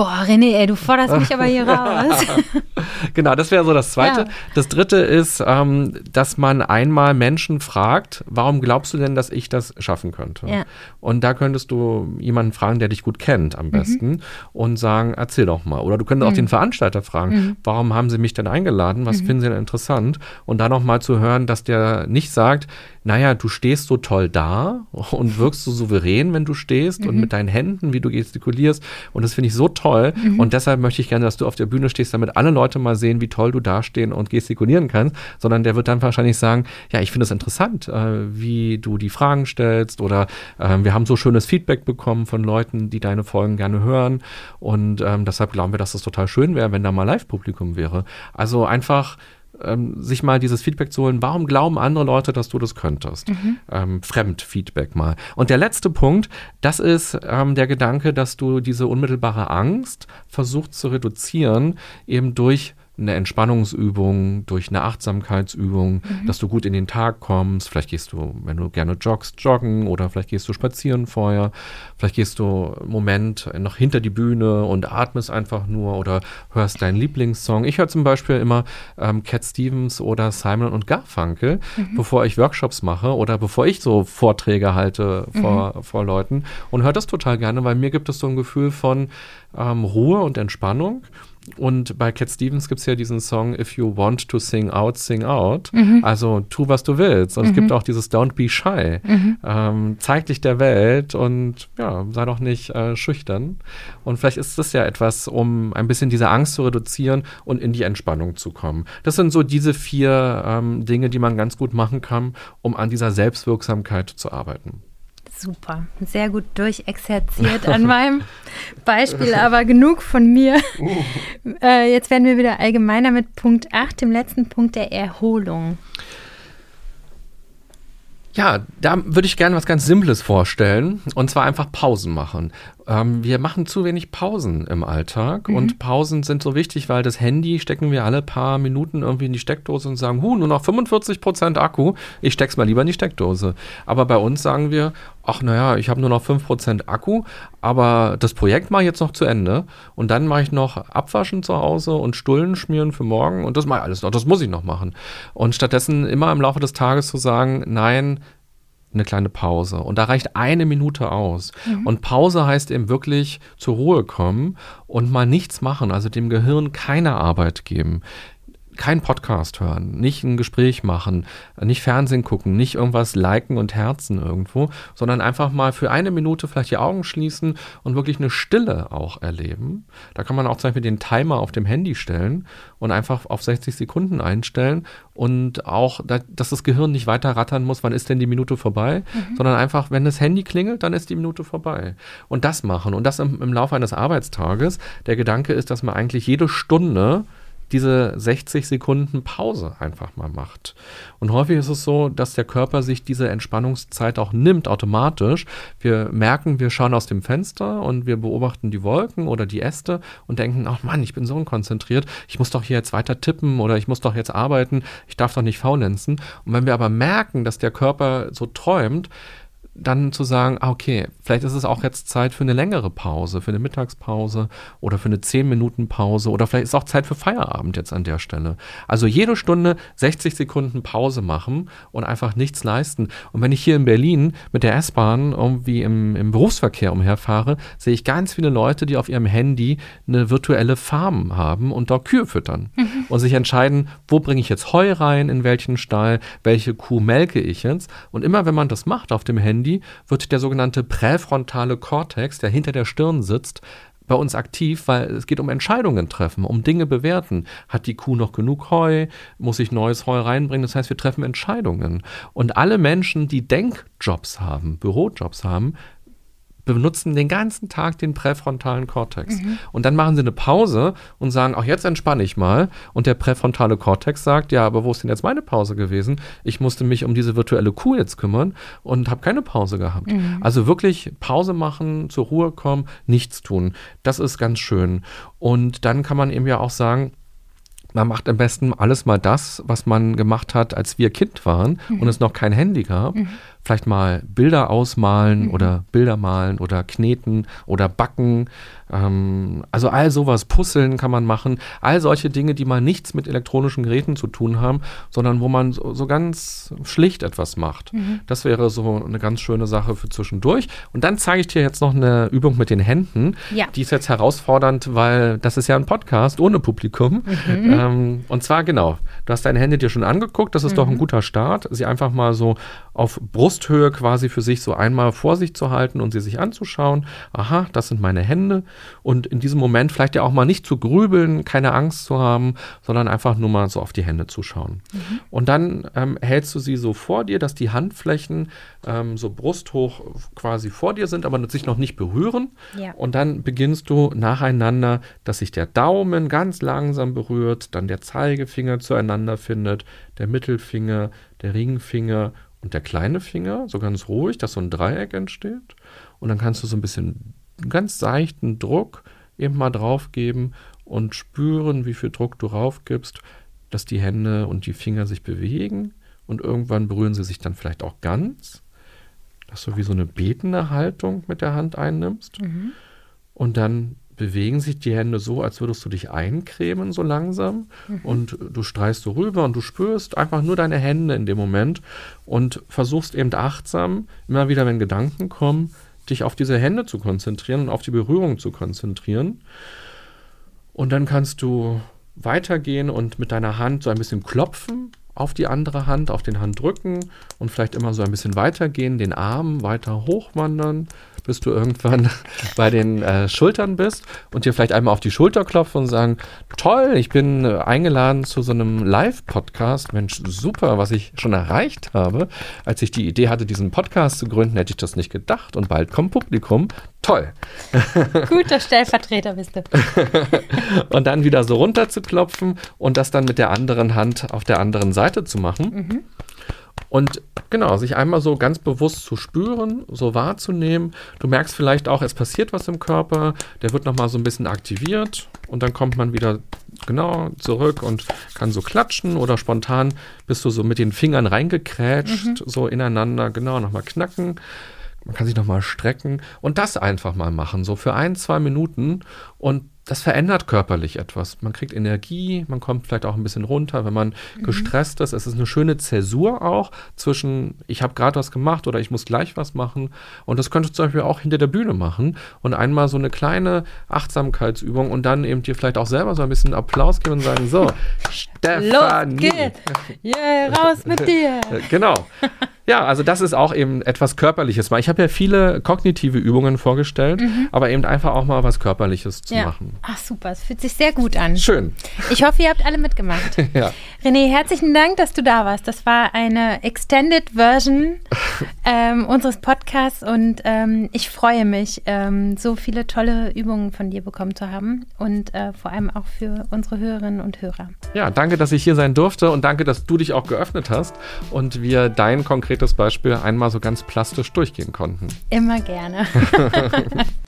S2: Boah, René, ey, du forderst mich aber hier raus. [LAUGHS]
S1: genau, das wäre so das Zweite. Ja. Das Dritte ist, ähm, dass man einmal Menschen fragt, warum glaubst du denn, dass ich das schaffen könnte? Ja. Und da könntest du jemanden fragen, der dich gut kennt am mhm. besten mhm. und sagen, erzähl doch mal. Oder du könntest mhm. auch den Veranstalter fragen, mhm. warum haben sie mich denn eingeladen? Was mhm. finden sie denn interessant? Und dann noch mal zu hören, dass der nicht sagt, naja, du stehst so toll da und wirkst so souverän, wenn du stehst und mit deinen Händen, wie du gestikulierst. Und das finde ich so toll toll. Mhm. Und deshalb möchte ich gerne, dass du auf der Bühne stehst, damit alle Leute mal sehen, wie toll du dastehen und gestikulieren kannst. Sondern der wird dann wahrscheinlich sagen, ja, ich finde es interessant, äh, wie du die Fragen stellst oder äh, wir haben so schönes Feedback bekommen von Leuten, die deine Folgen gerne hören. Und ähm, deshalb glauben wir, dass es total schön wäre, wenn da mal Live-Publikum wäre. Also einfach ähm, sich mal dieses Feedback zu holen, warum glauben andere Leute, dass du das könntest? Mhm. Ähm, Fremdfeedback mal. Und der letzte Punkt, das ist ähm, der Gedanke, dass du diese unmittelbare Angst versuchst zu reduzieren, eben durch eine Entspannungsübung, durch eine Achtsamkeitsübung, mhm. dass du gut in den Tag kommst. Vielleicht gehst du, wenn du gerne joggst, joggen oder vielleicht gehst du spazieren vorher. Vielleicht gehst du einen Moment noch hinter die Bühne und atmest einfach nur oder hörst deinen Lieblingssong. Ich höre zum Beispiel immer ähm, Cat Stevens oder Simon und Garfunkel, mhm. bevor ich Workshops mache oder bevor ich so Vorträge halte vor, mhm. vor Leuten und höre das total gerne, weil mir gibt es so ein Gefühl von ähm, Ruhe und Entspannung. Und bei Cat Stevens gibt es ja diesen Song If you want to sing out, sing out. Mhm. Also tu, was du willst. Und mhm. es gibt mhm. auch dieses Don't be shy. Mhm. Ähm, zeig dich der Welt und ja, sei doch nicht äh, schüchtern. Und vielleicht ist das ja etwas, um ein bisschen diese Angst zu reduzieren und in die Entspannung zu kommen. Das sind so diese vier ähm, Dinge, die man ganz gut machen kann, um an dieser Selbstwirksamkeit zu arbeiten.
S2: Super, sehr gut durchexerziert [LAUGHS] an meinem Beispiel, aber genug von mir. Uh. Äh, jetzt werden wir wieder allgemeiner mit Punkt 8, dem letzten Punkt der Erholung.
S1: Ja, da würde ich gerne was ganz Simples vorstellen und zwar einfach Pausen machen. Ähm, wir machen zu wenig Pausen im Alltag mhm. und Pausen sind so wichtig, weil das Handy stecken wir alle paar Minuten irgendwie in die Steckdose und sagen, hu, nur noch 45 Prozent Akku, ich steck's mal lieber in die Steckdose. Aber bei uns sagen wir, ach naja, ich habe nur noch 5 Prozent Akku, aber das Projekt mache ich jetzt noch zu Ende und dann mache ich noch Abwaschen zu Hause und Stullen schmieren für morgen und das mache ich alles noch, das muss ich noch machen. Und stattdessen immer im Laufe des Tages zu sagen, nein, eine kleine Pause. Und da reicht eine Minute aus. Mhm. Und Pause heißt eben wirklich zur Ruhe kommen und mal nichts machen, also dem Gehirn keine Arbeit geben kein Podcast hören, nicht ein Gespräch machen, nicht Fernsehen gucken, nicht irgendwas liken und herzen irgendwo, sondern einfach mal für eine Minute vielleicht die Augen schließen und wirklich eine Stille auch erleben. Da kann man auch zum Beispiel den Timer auf dem Handy stellen und einfach auf 60 Sekunden einstellen und auch, dass das Gehirn nicht weiter rattern muss, wann ist denn die Minute vorbei, mhm. sondern einfach, wenn das Handy klingelt, dann ist die Minute vorbei. Und das machen und das im, im Laufe eines Arbeitstages. Der Gedanke ist, dass man eigentlich jede Stunde diese 60 Sekunden Pause einfach mal macht. Und häufig ist es so, dass der Körper sich diese Entspannungszeit auch nimmt automatisch. Wir merken, wir schauen aus dem Fenster und wir beobachten die Wolken oder die Äste und denken, ach Mann, ich bin so unkonzentriert, ich muss doch hier jetzt weiter tippen oder ich muss doch jetzt arbeiten, ich darf doch nicht faulenzen. Und wenn wir aber merken, dass der Körper so träumt, dann zu sagen, ah, okay, vielleicht ist es auch jetzt Zeit für eine längere Pause, für eine Mittagspause oder für eine 10-Minuten-Pause oder vielleicht ist auch Zeit für Feierabend jetzt an der Stelle. Also jede Stunde 60 Sekunden Pause machen und einfach nichts leisten. Und wenn ich hier in Berlin mit der S-Bahn irgendwie im, im Berufsverkehr umherfahre, sehe ich ganz viele Leute, die auf ihrem Handy eine virtuelle Farm haben und dort Kühe füttern mhm. und sich entscheiden, wo bringe ich jetzt Heu rein, in welchen Stall, welche Kuh melke ich jetzt. Und immer wenn man das macht auf dem Handy, Handy wird der sogenannte präfrontale Kortex, der hinter der Stirn sitzt, bei uns aktiv, weil es geht um Entscheidungen treffen, um Dinge bewerten. Hat die Kuh noch genug Heu? Muss ich neues Heu reinbringen? Das heißt, wir treffen Entscheidungen. Und alle Menschen, die Denkjobs haben, Bürojobs haben, benutzen den ganzen Tag den präfrontalen Kortex. Mhm. Und dann machen sie eine Pause und sagen, auch jetzt entspanne ich mal. Und der präfrontale Kortex sagt, ja, aber wo ist denn jetzt meine Pause gewesen? Ich musste mich um diese virtuelle Kuh jetzt kümmern und habe keine Pause gehabt. Mhm. Also wirklich Pause machen, zur Ruhe kommen, nichts tun. Das ist ganz schön. Und dann kann man eben ja auch sagen, man macht am besten alles mal das, was man gemacht hat, als wir Kind waren mhm. und es noch kein Handy gab. Mhm vielleicht mal Bilder ausmalen mhm. oder Bilder malen oder kneten oder backen. Ähm, also all sowas, Puzzeln kann man machen. All solche Dinge, die mal nichts mit elektronischen Geräten zu tun haben, sondern wo man so, so ganz schlicht etwas macht. Mhm. Das wäre so eine ganz schöne Sache für zwischendurch. Und dann zeige ich dir jetzt noch eine Übung mit den Händen. Ja. Die ist jetzt herausfordernd, weil das ist ja ein Podcast ohne Publikum. Mhm. Ähm, und zwar genau, du hast deine Hände dir schon angeguckt, das ist doch ein mhm. guter Start. Sie einfach mal so auf Brusthöhe quasi für sich so einmal vor sich zu halten und sie sich anzuschauen. Aha, das sind meine Hände. Und in diesem Moment vielleicht ja auch mal nicht zu grübeln, keine Angst zu haben, sondern einfach nur mal so auf die Hände zu schauen. Mhm. Und dann ähm, hältst du sie so vor dir, dass die Handflächen ähm, so brusthoch quasi vor dir sind, aber sich noch nicht berühren. Ja. Und dann beginnst du nacheinander, dass sich der Daumen ganz langsam berührt, dann der Zeigefinger zueinander findet, der Mittelfinger, der Ringfinger und der kleine Finger, so ganz ruhig, dass so ein Dreieck entsteht. Und dann kannst du so ein bisschen ganz seichten Druck eben mal drauf geben und spüren, wie viel Druck du drauf gibst, dass die Hände und die Finger sich bewegen und irgendwann berühren sie sich dann vielleicht auch ganz, dass du wie so eine betende Haltung mit der Hand einnimmst. Mhm. Und dann bewegen sich die Hände so, als würdest du dich eincremen, so langsam. Mhm. Und du streichst so rüber und du spürst einfach nur deine Hände in dem Moment und versuchst eben achtsam, immer wieder, wenn Gedanken kommen, dich auf diese Hände zu konzentrieren und auf die Berührung zu konzentrieren. Und dann kannst du weitergehen und mit deiner Hand so ein bisschen klopfen auf die andere Hand, auf den Handrücken und vielleicht immer so ein bisschen weitergehen, den Arm weiter hochwandern, bis du irgendwann [LAUGHS] bei den äh, Schultern bist und dir vielleicht einmal auf die Schulter klopfen und sagen, toll, ich bin äh, eingeladen zu so einem Live-Podcast. Mensch, super, was ich schon erreicht habe. Als ich die Idee hatte, diesen Podcast zu gründen, hätte ich das nicht gedacht und bald kommt Publikum. Toll. [LAUGHS]
S2: Guter Stellvertreter bist du. [LAUGHS]
S1: und dann wieder so runter zu klopfen und das dann mit der anderen Hand auf der anderen Seite zu machen. Mhm. Und genau, sich einmal so ganz bewusst zu spüren, so wahrzunehmen. Du merkst vielleicht auch, es passiert was im Körper, der wird nochmal so ein bisschen aktiviert und dann kommt man wieder genau zurück und kann so klatschen oder spontan bist du so mit den Fingern reingekrätscht, mhm. so ineinander, genau, nochmal knacken. Man kann sich nochmal strecken und das einfach mal machen, so für ein, zwei Minuten und das verändert körperlich etwas. Man kriegt Energie, man kommt vielleicht auch ein bisschen runter, wenn man mhm. gestresst ist. Es ist eine schöne Zäsur auch zwischen, ich habe gerade was gemacht oder ich muss gleich was machen. Und das könntest du zum Beispiel auch hinter der Bühne machen und einmal so eine kleine Achtsamkeitsübung und dann eben dir vielleicht auch selber so ein bisschen Applaus geben und sagen, so, [LAUGHS] geht's. Yeah, raus mit dir. [LAUGHS] genau. Ja, also das ist auch eben etwas Körperliches. Ich habe ja viele kognitive Übungen vorgestellt, mhm. aber eben einfach auch mal was Körperliches zu ja. machen.
S2: Ach super, es fühlt sich sehr gut an.
S1: Schön.
S2: Ich hoffe, ihr habt alle mitgemacht. [LAUGHS] ja. René, herzlichen Dank, dass du da warst. Das war eine Extended Version [LAUGHS] ähm, unseres Podcasts und ähm, ich freue mich, ähm, so viele tolle Übungen von dir bekommen zu haben und äh, vor allem auch für unsere Hörerinnen und Hörer.
S1: Ja, danke, dass ich hier sein durfte und danke, dass du dich auch geöffnet hast und wir dein konkretes Beispiel einmal so ganz plastisch durchgehen konnten.
S2: Immer gerne. [LAUGHS]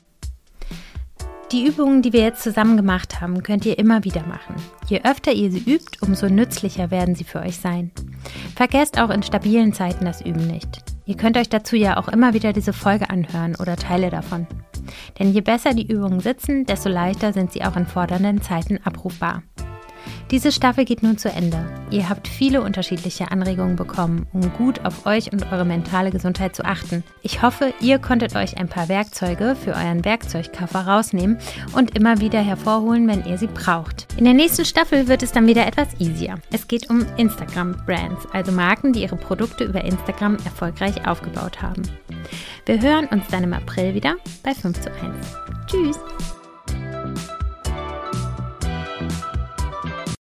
S2: Die Übungen, die wir jetzt zusammen gemacht haben, könnt ihr immer wieder machen. Je öfter ihr sie übt, umso nützlicher werden sie für euch sein. Vergesst auch in stabilen Zeiten das Üben nicht. Ihr könnt euch dazu ja auch immer wieder diese Folge anhören oder Teile davon. Denn je besser die Übungen sitzen, desto leichter sind sie auch in fordernden Zeiten abrufbar. Diese Staffel geht nun zu Ende. Ihr habt viele unterschiedliche Anregungen bekommen, um gut auf euch und eure mentale Gesundheit zu achten. Ich hoffe, ihr konntet euch ein paar Werkzeuge für euren Werkzeugkoffer rausnehmen und immer wieder hervorholen, wenn ihr sie braucht. In der nächsten Staffel wird es dann wieder etwas easier. Es geht um Instagram-Brands, also Marken, die ihre Produkte über Instagram erfolgreich aufgebaut haben. Wir hören uns dann im April wieder bei 5 zu 1. Tschüss!